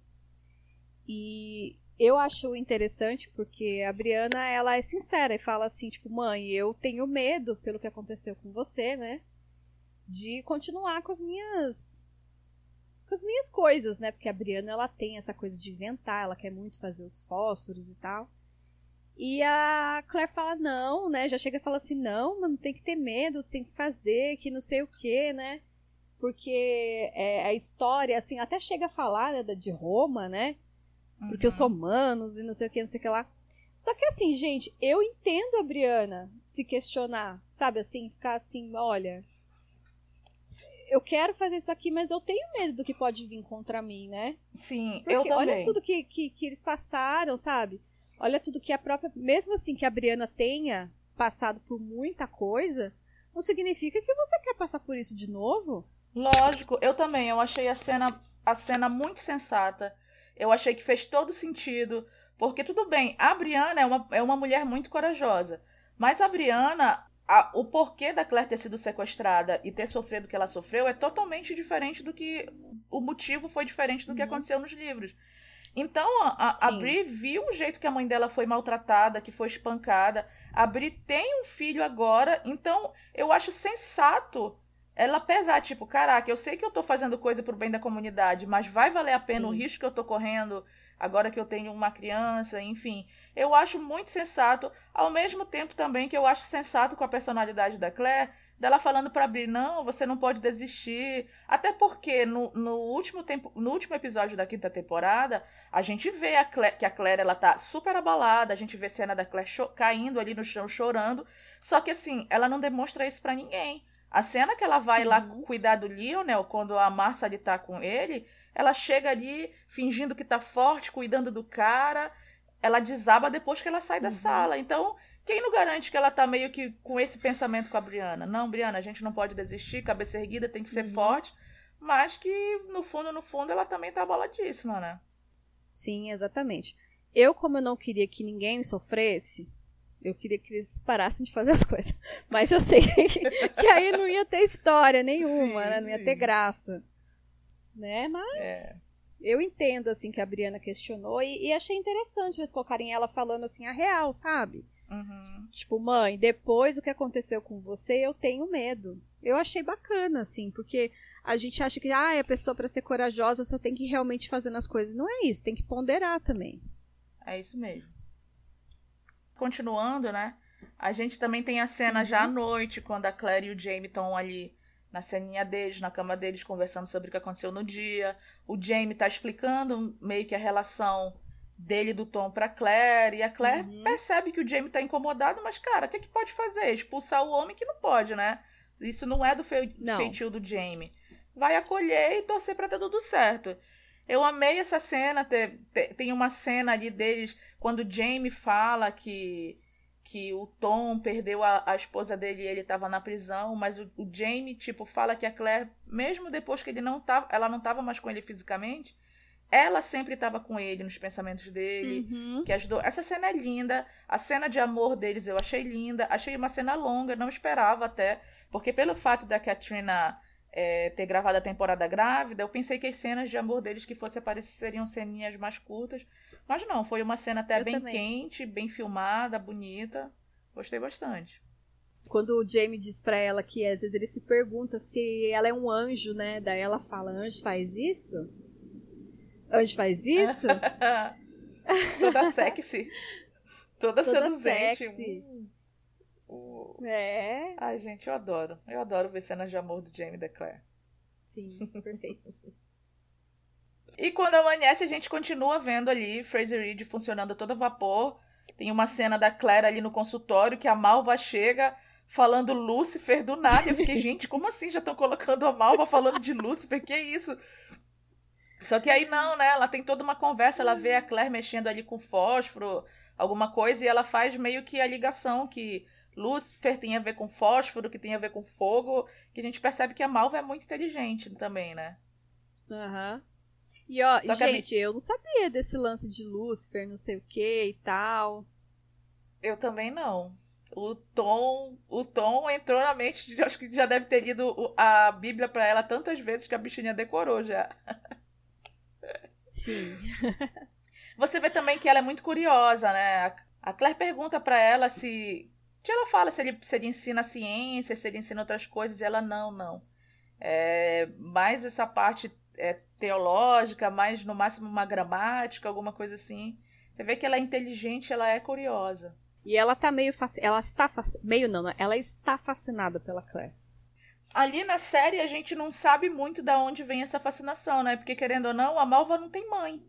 E eu acho interessante porque a Briana, ela é sincera e fala assim, tipo, mãe, eu tenho medo pelo que aconteceu com você, né? De continuar com as minhas com as minhas coisas, né? Porque a Briana, ela tem essa coisa de inventar, ela quer muito fazer os fósforos e tal. E a Claire fala não, né? Já chega e fala assim, não, não tem que ter medo, tem que fazer, que não sei o que, né? Porque é, a história, assim, até chega a falar né, de Roma, né? Porque eu sou humanos e não sei o que, não sei o que lá. Só que assim, gente, eu entendo a Briana se questionar, sabe assim, ficar assim, olha, eu quero fazer isso aqui, mas eu tenho medo do que pode vir contra mim, né? Sim, porque eu também. Olha tudo que, que, que eles passaram, sabe? Olha tudo que a própria. Mesmo assim que a Briana tenha passado por muita coisa, não significa que você quer passar por isso de novo. Lógico, eu também. Eu achei a cena, a cena muito sensata. Eu achei que fez todo sentido. Porque tudo bem, a Briana é uma, é uma mulher muito corajosa. Mas a Briana, a, o porquê da Claire ter sido sequestrada e ter sofrido o que ela sofreu é totalmente diferente do que. O motivo foi diferente do que uhum. aconteceu nos livros. Então, a, a, a Bri viu o jeito que a mãe dela foi maltratada, que foi espancada. A Bri tem um filho agora, então eu acho sensato ela pesar, tipo, caraca, eu sei que eu tô fazendo coisa pro bem da comunidade, mas vai valer a pena Sim. o risco que eu tô correndo agora que eu tenho uma criança, enfim. Eu acho muito sensato, ao mesmo tempo também que eu acho sensato com a personalidade da Claire, dela falando para Bri, não, você não pode desistir. Até porque no, no, último tempo, no último episódio da quinta temporada, a gente vê a Claire, que a Claire ela tá super abalada, a gente vê a cena da Claire caindo ali no chão chorando, só que assim, ela não demonstra isso para ninguém. A cena que ela vai uhum. lá cuidar do Lionel, quando a Massa ali tá com ele, ela chega ali fingindo que tá forte, cuidando do cara. Ela desaba depois que ela sai da uhum. sala. Então, quem não garante que ela tá meio que com esse pensamento com a Briana? Não, Briana, a gente não pode desistir, cabeça erguida, tem que ser uhum. forte. Mas que, no fundo, no fundo, ela também tá abaladíssima, né? Sim, exatamente. Eu, como eu não queria que ninguém sofresse, eu queria que eles parassem de fazer as coisas. Mas eu sei que, aí não ia ter história nenhuma, sim, né? Não ia ter graça. Né? Mas é. eu entendo, assim, que a Briana questionou e, e, achei interessante eles colocarem ela falando, assim, a real, sabe? Uhum. Tipo, mãe, depois do que aconteceu com você, eu tenho medo. Eu achei bacana, assim, porque a gente acha que, ah, a pessoa para ser corajosa só tem que ir realmente fazendo as coisas. Não é isso, tem que ponderar também. É isso mesmo continuando, né? A gente também tem a cena já à uhum. noite, quando a Claire e o Jamie estão ali na ceninha deles, na cama deles, conversando sobre o que aconteceu no dia. O Jamie tá explicando meio que a relação dele do Tom pra Claire. E a Claire uhum. percebe que o Jamie tá incomodado, mas, cara, o que, que pode fazer? Expulsar o homem que não pode, né? Isso não é do fe feitio do Jamie. Vai acolher e torcer pra ter tudo certo. Eu amei essa cena. Tem, tem uma cena ali deles quando o Jamie fala que que o Tom perdeu a, a esposa dele e ele estava na prisão, mas o, o, Jamie, tipo, fala que a Claire, mesmo depois que ele não tava, ela não estava mais com ele fisicamente, ela sempre estava com ele nos pensamentos dele, uhum. que ajudou. Essa cena é linda, a cena de amor deles eu achei linda, achei uma cena longa, não esperava até, porque pelo fato da Katrina é, ter gravado a temporada grávida, eu pensei que as cenas de amor deles que fosse aparecer seriam ceninhas mais curtas. Mas não, foi uma cena até eu bem também. quente, bem filmada, bonita. Gostei bastante. Quando o Jamie diz pra ela que às vezes ele se pergunta se ela é um anjo, né? Daí ela fala: anjo faz isso? Anjo faz isso? Toda sexy. Toda, Toda seduzente. Sexy. É. Ai, gente, eu adoro. Eu adoro ver cenas de amor do Jamie e da Claire. Sim, perfeito. e quando amanhece, a gente continua vendo ali Fraser Reed funcionando a todo vapor. Tem uma cena da Claire ali no consultório que a Malva chega falando Lúcifer do nada. Eu fiquei, gente, como assim já estão colocando a Malva falando de Lúcifer? Que isso? Só que aí não, né? Ela tem toda uma conversa, ela vê a Claire mexendo ali com fósforo, alguma coisa, e ela faz meio que a ligação que Lúcifer tem a ver com fósforo, que tem a ver com fogo, que a gente percebe que a Malva é muito inteligente também, né? Aham. Uhum. E ó, Só gente, eu não sabia desse lance de Lúcifer, não sei o que e tal. Eu também não. O Tom, o Tom entrou na mente, de, acho que já deve ter lido a Bíblia para ela tantas vezes que a bichinha decorou já. Sim. Você vê também que ela é muito curiosa, né? A Claire pergunta para ela se ela fala se ele, se ele ensina ciência, se ele ensina outras coisas, e ela não, não. É mais essa parte é, teológica, mais no máximo uma gramática, alguma coisa assim. Você vê que ela é inteligente, ela é curiosa. E ela tá meio ela está meio não, não, ela está fascinada pela Claire. Ali na série a gente não sabe muito da onde vem essa fascinação, né? Porque querendo ou não, a Malva não tem mãe.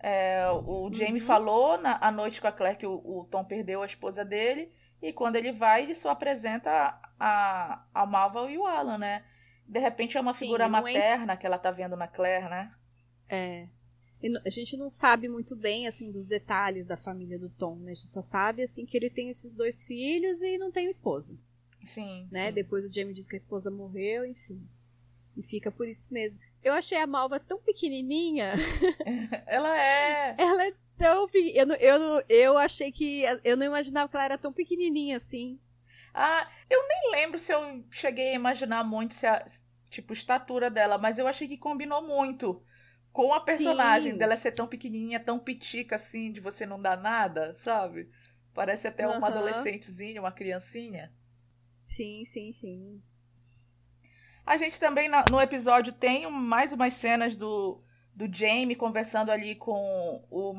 É, o Jamie uhum. falou na à noite com a Claire que o, o Tom perdeu a esposa dele e quando ele vai, ele só apresenta a, a Malva e o Alan, né? De repente é uma Sim, figura materna é... que ela tá vendo na Claire, né? É. A gente não sabe muito bem, assim, dos detalhes da família do Tom, né? A gente só sabe, assim, que ele tem esses dois filhos e não tem esposa. Sim. Né? Sim. Depois o Jamie diz que a esposa morreu, enfim. E fica por isso mesmo. Eu achei a Malva tão pequenininha. ela é. Ela é tão eu, eu, eu achei que. Eu não imaginava que ela era tão pequenininha assim. Ah, eu nem lembro se eu cheguei a imaginar muito se a tipo estatura dela, mas eu achei que combinou muito com a personagem Sim. dela ser tão pequenininha, tão pitica assim, de você não dar nada, sabe? Parece até uhum. uma adolescentezinha, uma criancinha. Sim, sim, sim. A gente também no episódio tem mais umas cenas do do Jamie conversando ali com o,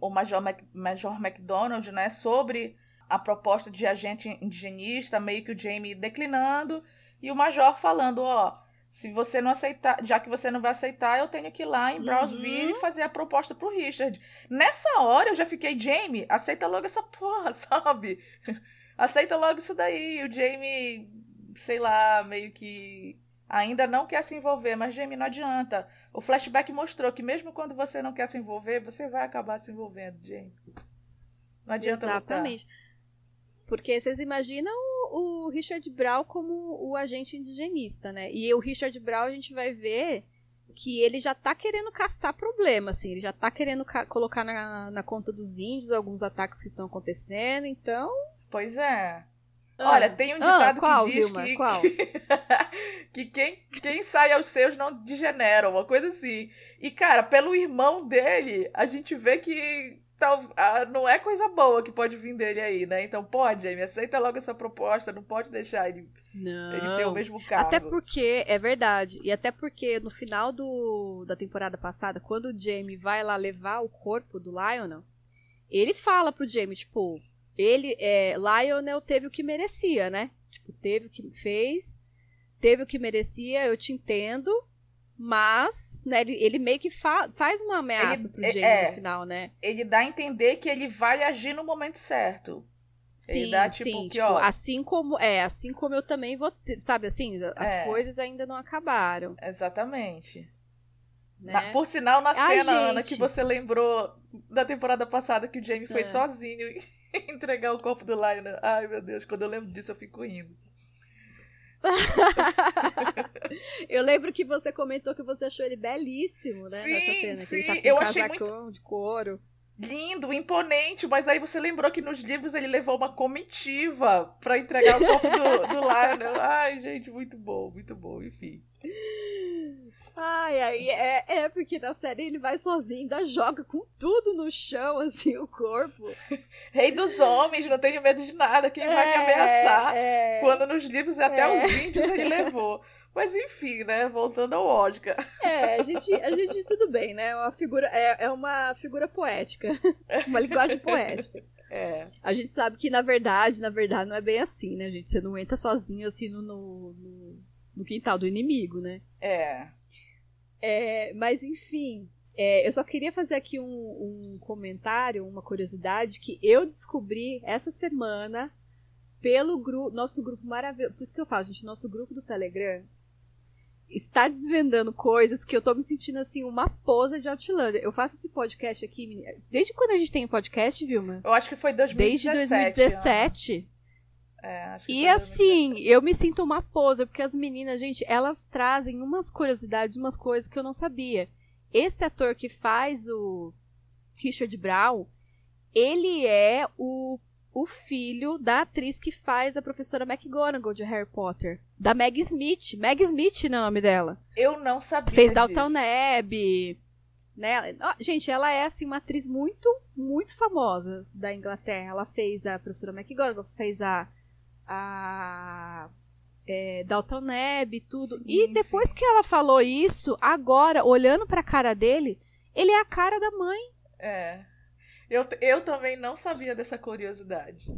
o Major, Mac, Major McDonald, né, sobre a proposta de agente indigenista, meio que o Jamie declinando, e o Major falando, ó, se você não aceitar, já que você não vai aceitar, eu tenho que ir lá em Brownsville uhum. e fazer a proposta pro Richard. Nessa hora eu já fiquei, Jamie, aceita logo essa porra, sabe? aceita logo isso daí. O Jamie, sei lá, meio que ainda não quer se envolver, mas Jamie, não adianta. O flashback mostrou que mesmo quando você não quer se envolver, você vai acabar se envolvendo, Jamie. Não adianta Exatamente. Lutar. Porque vocês imaginam o, o, Richard Brown como o agente indigenista, né? E o Richard Brown a gente vai ver que ele já tá querendo caçar problema, assim. Ele já tá querendo colocar na, na conta dos índios alguns ataques que estão acontecendo, então... Pois é. Ah, Olha, tem um ah, ditado ah, qual, que diz Vilma, que, qual? que quem, quem sai aos seus não degenera, uma coisa assim. E, cara, pelo irmão dele, a gente vê que tal, ah, não é coisa boa que pode vir dele aí, né? Então pode, me aceita logo essa proposta, não pode deixar ele, não. ele ter o mesmo cargo. Até porque, é verdade, e até porque no final do, da temporada passada, quando o Jamie vai lá levar o corpo do Lionel, ele fala pro Jamie, tipo, ele, é, Lionel teve o que merecia, né? Tipo, teve o que fez, teve o que merecia, eu te entendo, mas, né, ele, ele meio que fa faz uma ameaça ele, pro Jamie é, no final, né? Ele dá a entender que ele vai agir no momento certo. Sim, ele dá, tipo, sim, que, tipo, ó, assim como é, assim como eu também vou, ter, sabe assim, as é, coisas ainda não acabaram. Exatamente. Né? Na, por sinal, na cena, Ai, Ana, que você lembrou da temporada passada que o Jamie foi é. sozinho entregar o corpo do Lionel. Ai, meu Deus, quando eu lembro disso eu fico rindo. eu lembro que você comentou que você achou ele belíssimo, né? Sim, nessa cena, sim. ele tá com eu achei muito de couro. Lindo, imponente, mas aí você lembrou que nos livros ele levou uma comitiva para entregar o corpo do, do Lionel. Ai, gente, muito bom, muito bom, enfim. Ai, ai, é, é porque na série ele vai sozinho, ainda joga com tudo no chão, assim, o corpo. Rei dos homens, não tenho medo de nada, quem é, vai me é, ameaçar? É, quando nos livros até é. os índios ele levou. Mas enfim, né? Voltando ao Oscar. É, a gente, a gente tudo bem, né? Uma figura, é, é uma figura poética. Uma linguagem poética. É. A gente sabe que, na verdade, na verdade, não é bem assim, né, gente? Você não entra sozinho assim no, no, no quintal do inimigo, né? É. É, mas enfim, é, eu só queria fazer aqui um, um comentário, uma curiosidade que eu descobri essa semana pelo gru nosso grupo maravilhoso. Por isso que eu falo, gente, nosso grupo do Telegram está desvendando coisas que eu tô me sentindo assim, uma posa de Outlander. Eu faço esse podcast aqui, desde quando a gente tem podcast, Vilma? Eu acho que foi 2017. Desde 2017. É, e assim, eu me sinto uma posa, porque as meninas, gente, elas trazem umas curiosidades, umas coisas que eu não sabia. Esse ator que faz o Richard Brown, ele é o, o filho da atriz que faz a professora McGonagall de Harry Potter. Da Meg Smith. Meg Smith não é o nome dela. Eu não sabia. Fez Downton Abbey. Né? Gente, ela é assim uma atriz muito, muito famosa da Inglaterra. Ela fez a professora McGonagall, fez a a é, Dalton Neb, tudo. Sim, e depois sim. que ela falou isso, agora, olhando pra cara dele, ele é a cara da mãe. É. Eu, eu também não sabia dessa curiosidade.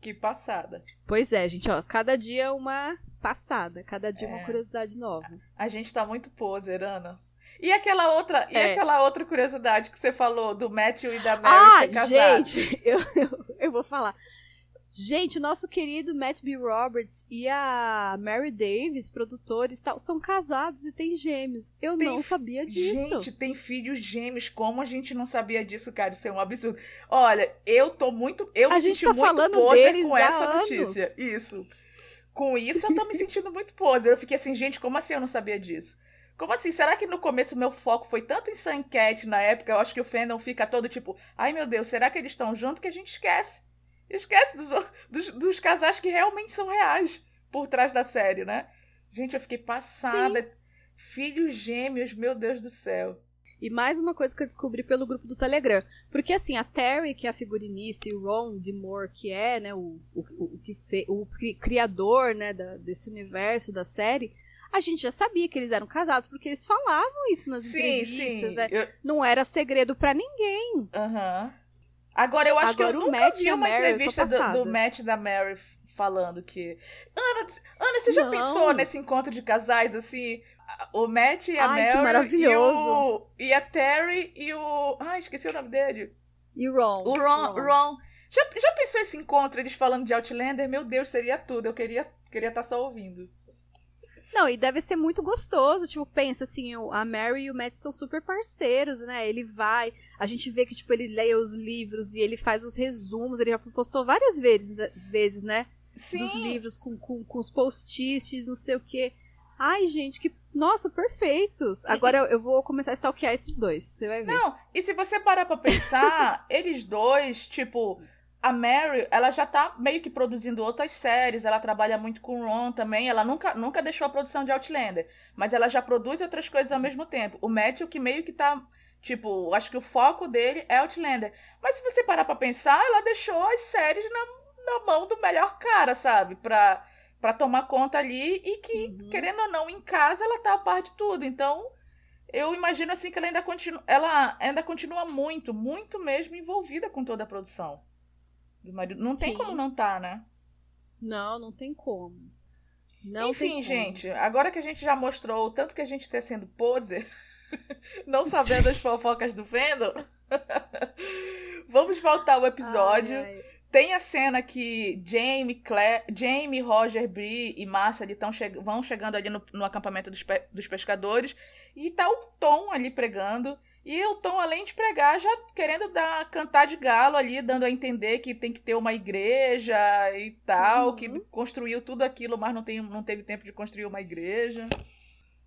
Que passada. Pois é, gente, ó, cada dia uma passada, cada dia é. uma curiosidade nova. A, a gente tá muito poser, Ana. E aquela outra, é. e aquela outra curiosidade que você falou do Matthew e da Mary ah, ser casados? gente, eu, eu, eu vou falar. Gente, o nosso querido Matt B. Roberts e a Mary Davis, produtores, tal, são casados e têm gêmeos. Eu tem, não sabia disso. Gente, tem filhos gêmeos. Como a gente não sabia disso, cara? Isso é um absurdo. Olha, eu tô muito. Eu a me gente senti tá muito falando deles com essa anos. notícia. Isso. Com isso, eu tô me sentindo muito poser. Eu fiquei assim, gente, como assim eu não sabia disso? Como assim? Será que no começo o meu foco foi tanto em Suncat na época? Eu acho que o fandom fica todo tipo, ai meu Deus, será que eles estão juntos que a gente esquece? Esquece dos, dos, dos, casais que realmente são reais por trás da série, né? Gente, eu fiquei passada. Sim. Filhos gêmeos, meu Deus do céu. E mais uma coisa que eu descobri pelo grupo do Telegram. Porque, assim, a Terry, que é a figurinista, e o Ron de Moore, que é né, o, o, o, que fe, o criador né, da, desse universo da série, a gente já sabia que eles eram casados, porque eles falavam isso nas sim, entrevistas. Sim. Né? Eu... Não era segredo para ninguém. Aham. Uhum. Agora, eu acho Agora, que eu nunca Matt vi uma Mary, entrevista do, do Matt e da Mary falando que. Ana, Ana você já Não. pensou nesse encontro de casais assim? O Matt e a Ai, Mary e, o, e a Terry e o. Ai, esqueci o nome dele. E o Ron. O Ron. Ron. Ron. Já, já pensou esse encontro, eles falando de Outlander? Meu Deus, seria tudo. Eu queria queria estar tá só ouvindo. Não, e deve ser muito gostoso. Tipo, pensa assim, a Mary e o Matt são super parceiros, né? Ele vai. A gente vê que, tipo, ele lê os livros e ele faz os resumos. Ele já postou várias vezes, vezes né? Sim. Dos livros com, com, com os post-its, não sei o quê. Ai, gente, que. Nossa, perfeitos! Agora eu, eu vou começar a stalkear esses dois. Você vai ver. Não, e se você parar pra pensar, eles dois, tipo a Mary, ela já tá meio que produzindo outras séries, ela trabalha muito com o Ron também, ela nunca, nunca deixou a produção de Outlander, mas ela já produz outras coisas ao mesmo tempo. O Matthew que meio que tá, tipo, acho que o foco dele é Outlander. Mas se você parar pra pensar, ela deixou as séries na, na mão do melhor cara, sabe? Pra, pra tomar conta ali e que, uhum. querendo ou não, em casa ela tá a par de tudo. Então, eu imagino assim que ela ainda continua, ela ainda continua muito, muito mesmo envolvida com toda a produção do marido. Não tem Sim. como não tá, né? Não, não tem como. Não Enfim, como. gente, agora que a gente já mostrou o tanto que a gente está sendo poser, não sabendo as fofocas do Fendel, vamos voltar ao episódio. Ai, ai. Tem a cena que Jamie, Claire, Jamie Roger, Bree e Massa ali che vão chegando ali no, no acampamento dos, pe dos pescadores e tá o Tom ali pregando. E o Tom, além de pregar, já querendo dar cantar de galo ali, dando a entender que tem que ter uma igreja e tal, uhum. que construiu tudo aquilo, mas não, tem, não teve tempo de construir uma igreja.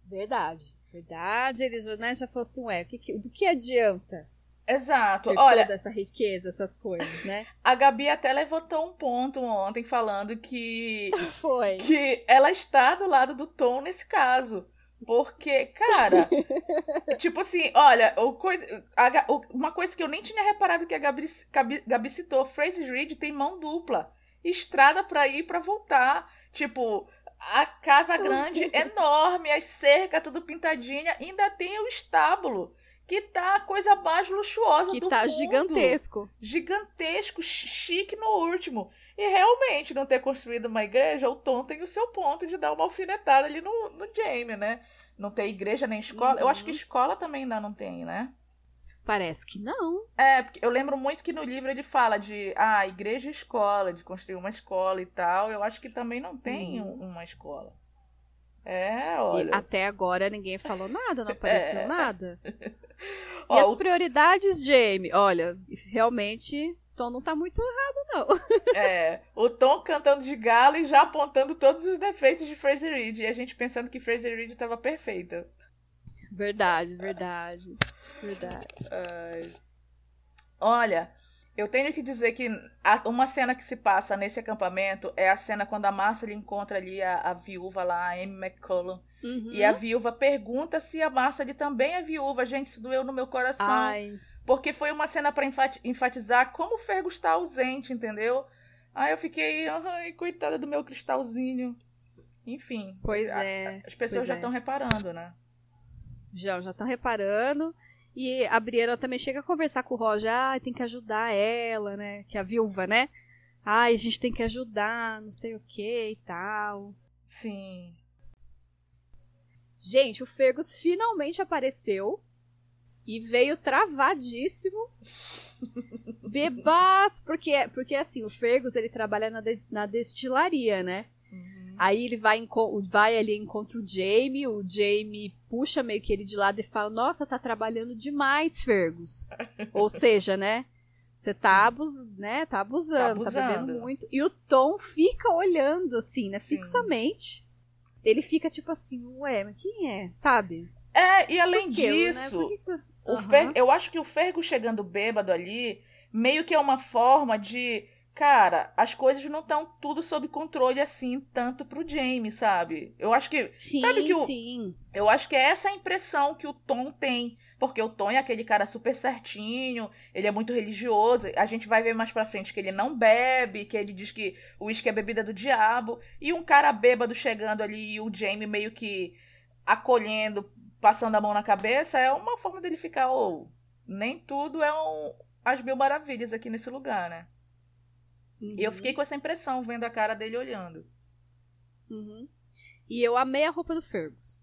Verdade, verdade. Ele já, né, já falou assim, ué, que, que, do que adianta? Exato. Ter Olha, toda essa riqueza, essas coisas, né? A Gabi até levantou um ponto ontem falando que foi que ela está do lado do Tom nesse caso. Porque, cara, tipo assim, olha, coisa, a, uma coisa que eu nem tinha reparado que a Gabi, Gabi, Gabi citou, Fraser Reed tem mão dupla. Estrada pra ir e pra voltar. Tipo, a casa grande enorme, as cercas tudo pintadinha, ainda tem o estábulo. Que tá a coisa mais luxuosa que do tá mundo. gigantesco. Gigantesco, chique no último. E realmente, não ter construído uma igreja, o Tom tem o seu ponto de dar uma alfinetada ali no, no Jamie, né? Não ter igreja nem escola. Uhum. Eu acho que uhum. escola também ainda não tem, né? Parece que não. É, porque eu lembro muito que no livro ele fala de ah, igreja e escola, de construir uma escola e tal. Eu acho que também não tem uma escola. É, olha. E até agora ninguém falou nada, não apareceu é. nada. E Ó, as prioridades, Jamie? Olha, realmente Tom não tá muito errado, não. É, o Tom cantando de galo e já apontando todos os defeitos de Fraser Reed. E a gente pensando que Fraser Reed tava perfeita. Verdade, verdade. Verdade. olha, eu tenho que dizer que uma cena que se passa nesse acampamento é a cena quando a Marcia encontra ali a, a viúva lá, a Amy McCollum. Uhum. E a viúva pergunta se a Marcia também é viúva. Gente, isso doeu no meu coração. Ai. Porque foi uma cena para enfatizar como o Fergus está ausente, entendeu? Aí eu fiquei, ai, coitada do meu cristalzinho. Enfim. Pois a, é. As pessoas já estão é. reparando, né? Já, já estão reparando. E a Briana também chega a conversar com o Roger. Ah, tem que ajudar ela, né? Que é a viúva, né? Ah, a gente tem que ajudar, não sei o que e tal. Sim. Gente, o Fergus finalmente apareceu e veio travadíssimo. Bebas, porque porque assim, o Fergus ele trabalha na, de, na destilaria, né? Uhum. Aí ele vai, vai ali encontra o Jamie, o Jamie puxa meio que ele de lado e fala: "Nossa, tá trabalhando demais, Fergus". Ou seja, né? Você tá, abus, né? tá abusando, tá, abusando, tá bebendo muito. E o Tom fica olhando assim, né, Sim. fixamente. Ele fica tipo assim, ué, mas quem é? Sabe? É, e além né? disso, né? que... O uhum. Fer, eu acho que o Fergo chegando bêbado ali, meio que é uma forma de. Cara, as coisas não estão tudo sob controle assim, tanto pro Jamie, sabe? Eu acho que. Sim, sabe que o, sim. Eu acho que é essa a impressão que o Tom tem. Porque o Tom é aquele cara super certinho, ele é muito religioso. A gente vai ver mais pra frente que ele não bebe, que ele diz que o uísque é bebida do diabo. E um cara bêbado chegando ali e o Jamie meio que acolhendo, passando a mão na cabeça, é uma forma dele ficar, ou oh, nem tudo é um, as mil maravilhas aqui nesse lugar, né? Uhum. E eu uhum. fiquei com essa impressão vendo a cara dele olhando. Uhum. E eu amei a roupa do Fergus.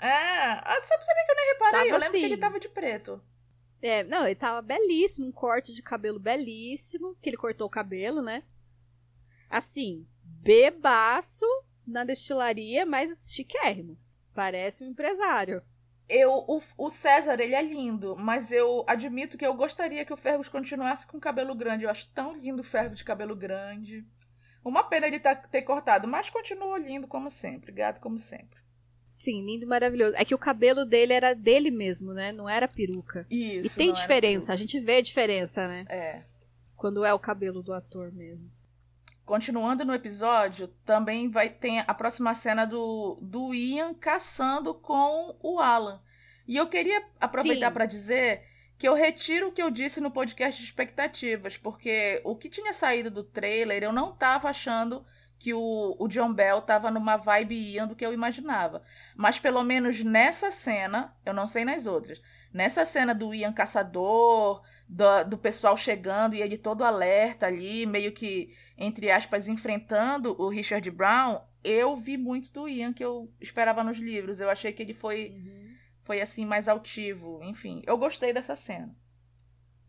É, ah, sabe, sabia que eu nem reparei? Tava eu lembro assim. que ele assim. tava de preto. É, não, ele tava belíssimo, um corte de cabelo belíssimo, que ele cortou o cabelo, né? Assim, bebaço na destilaria, mas chiquérrimo. Parece um empresário. Eu, o, o César, ele é lindo, mas eu admito que eu gostaria que o Fergus continuasse com cabelo grande. Eu acho tão lindo o Fergus de cabelo grande. Uma pena ele tá, ter cortado, mas continua lindo como sempre, gato como sempre. Sim, lindo e maravilhoso. É que o cabelo dele era dele mesmo, né? Não era peruca. Isso. E tem diferença, a gente vê a diferença, né? É. Quando é o cabelo do ator mesmo. Continuando no episódio, também vai ter a próxima cena do, do Ian caçando com o Alan. E eu queria aproveitar para dizer que eu retiro o que eu disse no podcast de expectativas, porque o que tinha saído do trailer, eu não tava achando que o, o John Bell tava numa vibe Ian do que eu imaginava. Mas pelo menos nessa cena, eu não sei nas outras, nessa cena do Ian caçador, do, do pessoal chegando e ele todo alerta ali, meio que entre aspas, enfrentando o Richard Brown, eu vi muito do Ian que eu esperava nos livros. Eu achei que ele foi, uhum. foi assim, mais altivo. Enfim, eu gostei dessa cena.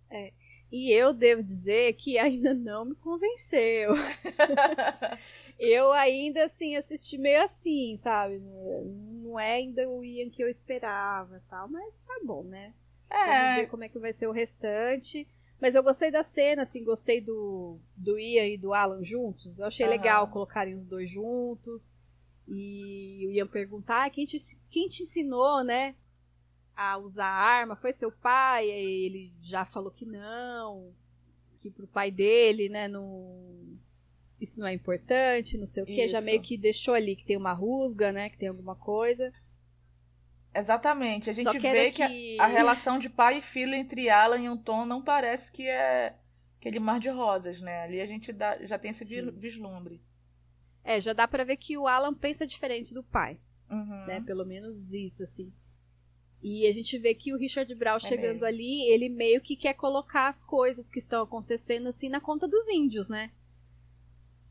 É. E eu devo dizer que ainda não me convenceu. eu ainda, assim, assisti meio assim, sabe? Não é ainda o Ian que eu esperava tal, mas tá bom, né? É. Vamos ver como é que vai ser o restante. Mas eu gostei da cena, assim, gostei do, do Ian e do Alan juntos. Eu achei uhum. legal colocarem os dois juntos. E o Ian perguntar ah, quem te, quem te ensinou, né? A usar arma? Foi seu pai? Aí ele já falou que não. Que pro pai dele, né, não, isso não é importante, não sei o que. Já meio que deixou ali que tem uma rusga, né? Que tem alguma coisa. Exatamente. A gente vê que, que a, relação de pai e filho entre Alan e Tom não parece que é aquele mar de rosas, né? Ali a gente dá, já tem esse Sim. vislumbre. É, já dá para ver que o Alan pensa diferente do pai. Uhum. Né? Pelo menos isso, assim. E a gente vê que o Richard Brown é chegando meio. ali, ele meio que quer colocar as coisas que estão acontecendo assim na conta dos índios, né?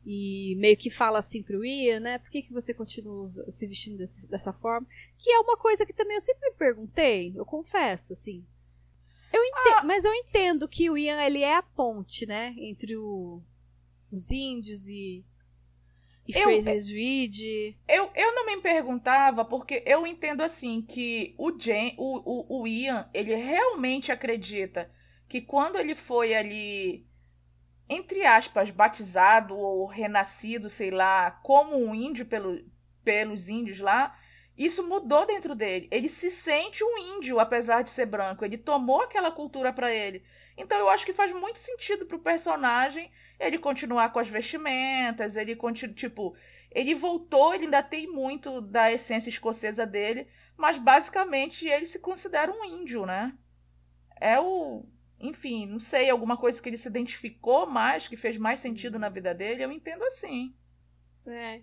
E meio que fala assim pro Ian, né? Por que, que você continua se vestindo desse, dessa forma? Que é uma coisa que também eu sempre me perguntei, eu confesso, assim. Eu entendo, ah. Mas eu entendo que o Ian ele é a ponte, né? Entre o, os índios e, e eu, Fraser's Reed. Eu, eu não me perguntava, porque eu entendo assim que o, Jen, o, o, o Ian, ele realmente acredita que quando ele foi ali entre aspas, batizado ou renascido, sei lá, como um índio pelo, pelos índios lá, isso mudou dentro dele. Ele se sente um índio, apesar de ser branco. Ele tomou aquela cultura para ele. Então eu acho que faz muito sentido pro personagem ele continuar com as vestimentas, ele continua, tipo, ele voltou, ele ainda tem muito da essência escocesa dele, mas basicamente ele se considera um índio, né? É o, enfim, não sei, alguma coisa que ele se identificou mais, que fez mais sentido na vida dele, eu entendo assim. É.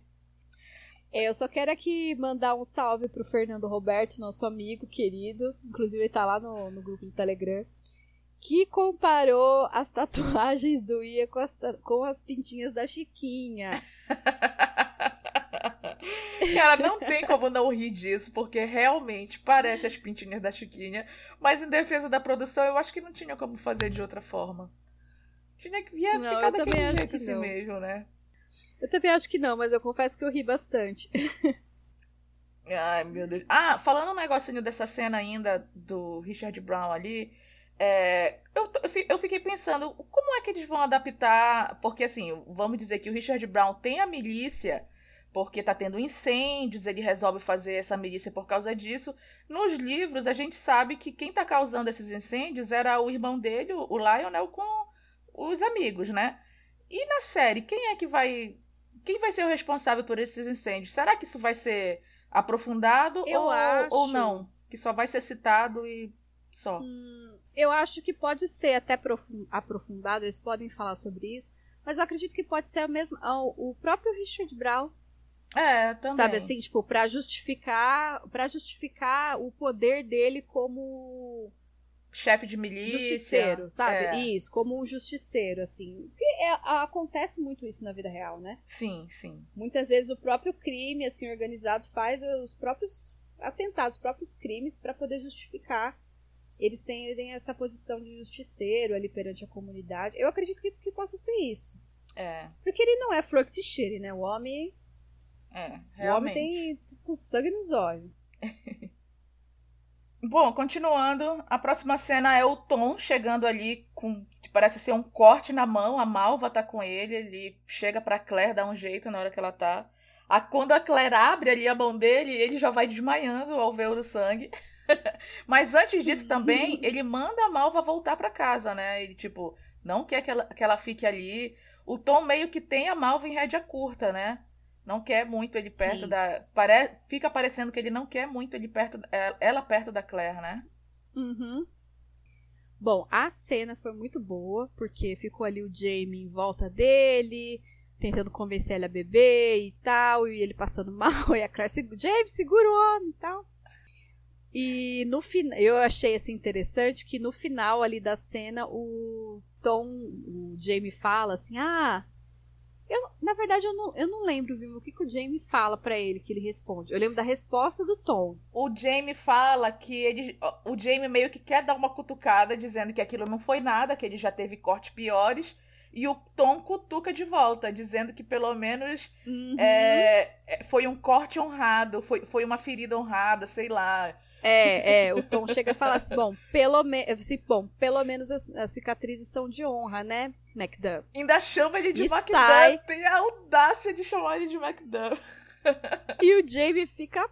É, eu só quero aqui mandar um salve pro Fernando Roberto, nosso amigo querido. Inclusive, ele tá lá no, no grupo do Telegram. Que comparou as tatuagens do Ia com as, com as pintinhas da Chiquinha. Cara, não tem como não rir disso, porque realmente parece as pintinhas da Chiquinha. Mas em defesa da produção, eu acho que não tinha como fazer de outra forma. Tinha que vir ficar daquele jeito assim mesmo, né? Eu também acho que não, mas eu confesso que eu ri bastante. Ai, meu Deus. Ah, falando um negocinho dessa cena ainda do Richard Brown ali, é, eu, eu fiquei pensando, como é que eles vão adaptar? Porque, assim, vamos dizer que o Richard Brown tem a milícia, porque tá tendo incêndios, ele resolve fazer essa milícia por causa disso. Nos livros, a gente sabe que quem tá causando esses incêndios era o irmão dele, o Lionel, com os amigos, né? E na série, quem é que vai. Quem vai ser o responsável por esses incêndios? Será que isso vai ser aprofundado eu ou, acho... ou não? Que só vai ser citado e só. Hum, eu acho que pode ser até aprofundado, eles podem falar sobre isso. Mas eu acredito que pode ser o mesmo. O próprio Richard Brown. É, também. Sabe assim, tipo, pra justificar. para justificar o poder dele como chefe de milícia. Justiceiro, sabe? É. Isso, como um justiceiro, assim. Porque é, acontece muito isso na vida real, né? Sim, sim. Muitas vezes o próprio crime, assim, organizado faz os próprios atentados, os próprios crimes para poder justificar. Eles têm essa posição de justiceiro ali perante a comunidade. Eu acredito que, que possa ser isso. É. Porque ele não é flor que se cheire, né? O homem. É, realmente. O homem tem com sangue nos olhos. Bom, continuando, a próxima cena é o Tom chegando ali com que parece ser um corte na mão, a Malva tá com ele, ele chega pra Claire, dá um jeito na hora que ela tá. A, quando a Claire abre ali a mão dele, ele já vai desmaiando ao ver o sangue. Mas antes disso também, ele manda a Malva voltar para casa, né? Ele, tipo, não quer que ela, que ela fique ali. O Tom meio que tem a Malva em rédea curta, né? Não quer muito ele perto Sim. da. Pare... Fica parecendo que ele não quer muito ele perto, é, ela perto da Claire, né? Uhum. Bom, a cena foi muito boa, porque ficou ali o Jamie em volta dele, tentando convencer ele a beber e tal, e ele passando mal, e a Claire, Jamie, segura o homem e tal. E no final, eu achei assim interessante que no final ali da cena o Tom, o Jamie fala assim: "Ah, eu, na verdade, eu não, eu não lembro, viu, o que, que o Jamie fala para ele, que ele responde. Eu lembro da resposta do Tom. O Jamie fala que ele. O Jamie meio que quer dar uma cutucada, dizendo que aquilo não foi nada, que ele já teve cortes piores. E o Tom cutuca de volta, dizendo que pelo menos uhum. é, é foi um corte honrado, foi, foi uma ferida honrada, sei lá. É, é, o Tom chega a falar assim, bom, pelo, me assim, bom, pelo menos as, as, cicatrizes são de honra, né, McDuff? Ainda chama ele de McDuff, sai... tem a audácia de chamar ele de McDuff. E o Jamie fica,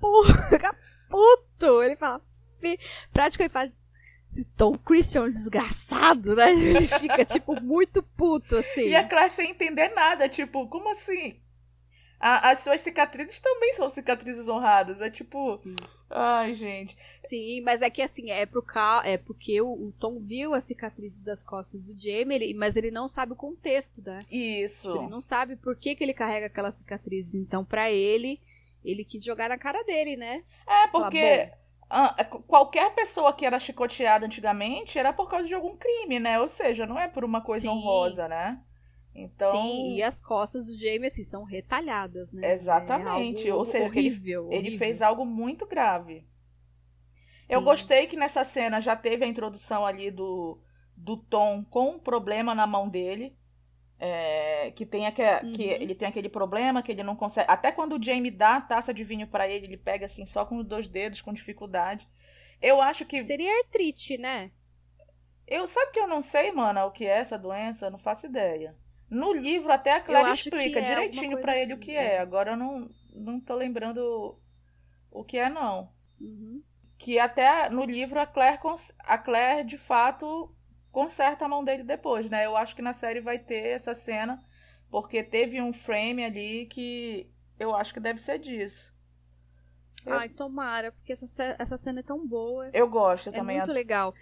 pu fica puto, ele fala, praticamente fala, esse Tom Christian é desgraçado, né? Ele fica, tipo, muito puto, assim. E a Claire sem entender nada, tipo, como assim? A, as suas cicatrizes também são cicatrizes honradas. É tipo. Sim. Ai, gente. Sim, mas é que assim, é, pro cal... é porque o, o Tom viu as cicatrizes das costas do Jamie, ele... mas ele não sabe o contexto, né? Isso. Ele não sabe por que, que ele carrega aquelas cicatrizes. Então, para ele, ele quis jogar na cara dele, né? É, porque. Qualquer pessoa que era chicoteada antigamente era por causa de algum crime, né? Ou seja, não é por uma coisa Sim. honrosa, né? Então, Sim, e as costas do Jamie, assim, são retalhadas, né? Exatamente. É Ou seja, horrível, ele, ele, fez algo muito grave. Sim. Eu gostei que nessa cena já teve a introdução ali do, do Tom com um problema na mão dele. É, que, tem aquele, uhum. que ele tem aquele problema que ele não consegue. Até quando o Jamie dá a taça de vinho para ele, ele pega assim só com os dois dedos, com dificuldade. Eu acho que. Seria artrite, né? Eu sabe que eu não sei, mana, o que é essa doença? Eu não faço ideia. No livro até a Claire explica é direitinho para ele assim, o que é. é. Agora eu não, não tô lembrando o que é, não. Uhum. Que até no livro a Claire, a Claire, de fato, conserta a mão dele depois, né? Eu acho que na série vai ter essa cena, porque teve um frame ali que eu acho que deve ser disso. Ai, tomara, porque essa, essa cena é tão boa. Eu gosto eu é também. É muito legal.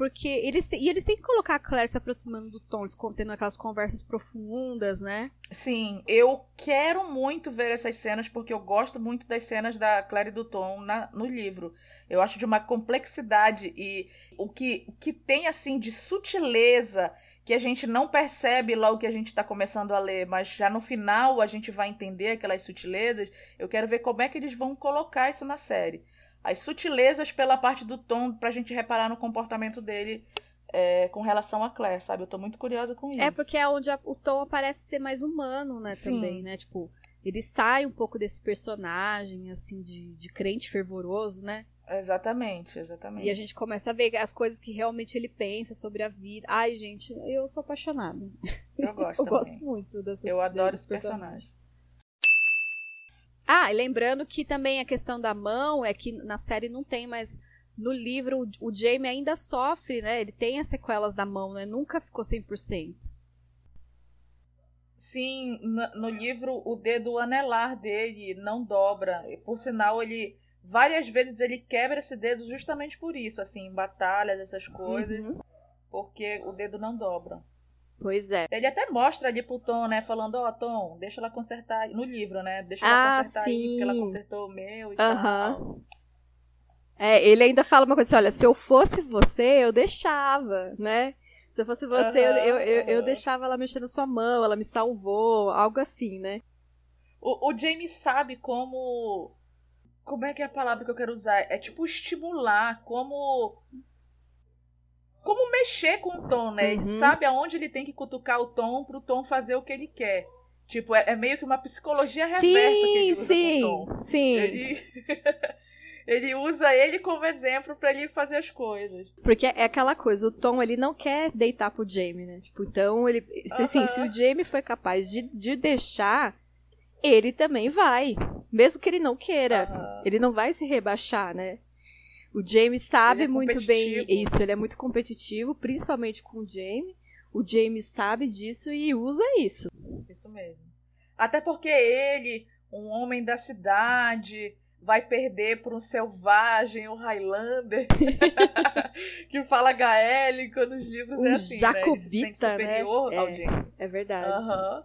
Porque eles, e eles têm que colocar a Claire se aproximando do Tom, eles contendo aquelas conversas profundas, né? Sim, eu quero muito ver essas cenas, porque eu gosto muito das cenas da Claire e do Tom na, no livro. Eu acho de uma complexidade e o que, que tem, assim, de sutileza que a gente não percebe logo que a gente está começando a ler, mas já no final a gente vai entender aquelas sutilezas. Eu quero ver como é que eles vão colocar isso na série as sutilezas pela parte do Tom pra gente reparar no comportamento dele é, com relação a Claire, sabe? Eu tô muito curiosa com é isso. É porque é onde a, o Tom parece ser mais humano, né, Sim. também, né? Tipo, ele sai um pouco desse personagem, assim, de, de crente fervoroso, né? Exatamente, exatamente. E a gente começa a ver as coisas que realmente ele pensa sobre a vida. Ai, gente, eu sou apaixonada. Eu gosto. eu também. gosto muito dessas Eu adoro esse personagem. personagem. Ah, e lembrando que também a questão da mão é que na série não tem, mas no livro o Jamie ainda sofre, né? Ele tem as sequelas da mão, né? Nunca ficou 100%. Sim, no, no livro o dedo anelar dele não dobra. E, por sinal, ele várias vezes ele quebra esse dedo justamente por isso, assim, em batalhas, essas coisas, uhum. porque o dedo não dobra. Pois é. Ele até mostra ali pro Tom, né? Falando, ó, oh, Tom, deixa ela consertar. No livro, né? Deixa ela ah, consertar sim. aí, porque ela consertou o meu e tal. É, ele ainda fala uma coisa assim, olha, se eu fosse você, eu deixava, né? Se eu fosse você, eu, eu, eu, eu, deixava ela mexer na sua mão, ela me salvou, algo assim, né? O, o Jamie sabe como. Como é que é a palavra que eu quero usar? É tipo estimular, como como mexer com o Tom, né? Uhum. Ele sabe aonde ele tem que cutucar o Tom pro Tom fazer o que ele quer. Tipo, é, é meio que uma psicologia reversa sim, que ele usa sim, com o Tom. Sim, ele... ele usa ele como exemplo para ele fazer as coisas. Porque é aquela coisa, o Tom ele não quer deitar pro Jamie, né? Tipo, então ele, se, assim, se o Jamie foi capaz de, de deixar, ele também vai, mesmo que ele não queira. Ele não vai se rebaixar, né? O James sabe é muito bem isso, ele é muito competitivo, principalmente com o James. O James sabe disso e usa isso. Isso mesmo. Até porque ele, um homem da cidade, vai perder por um selvagem, um Highlander, que fala gaélico nos livros, um é assim, jacobita, né? Ele se sente superior né? ao James. É verdade. Uhum.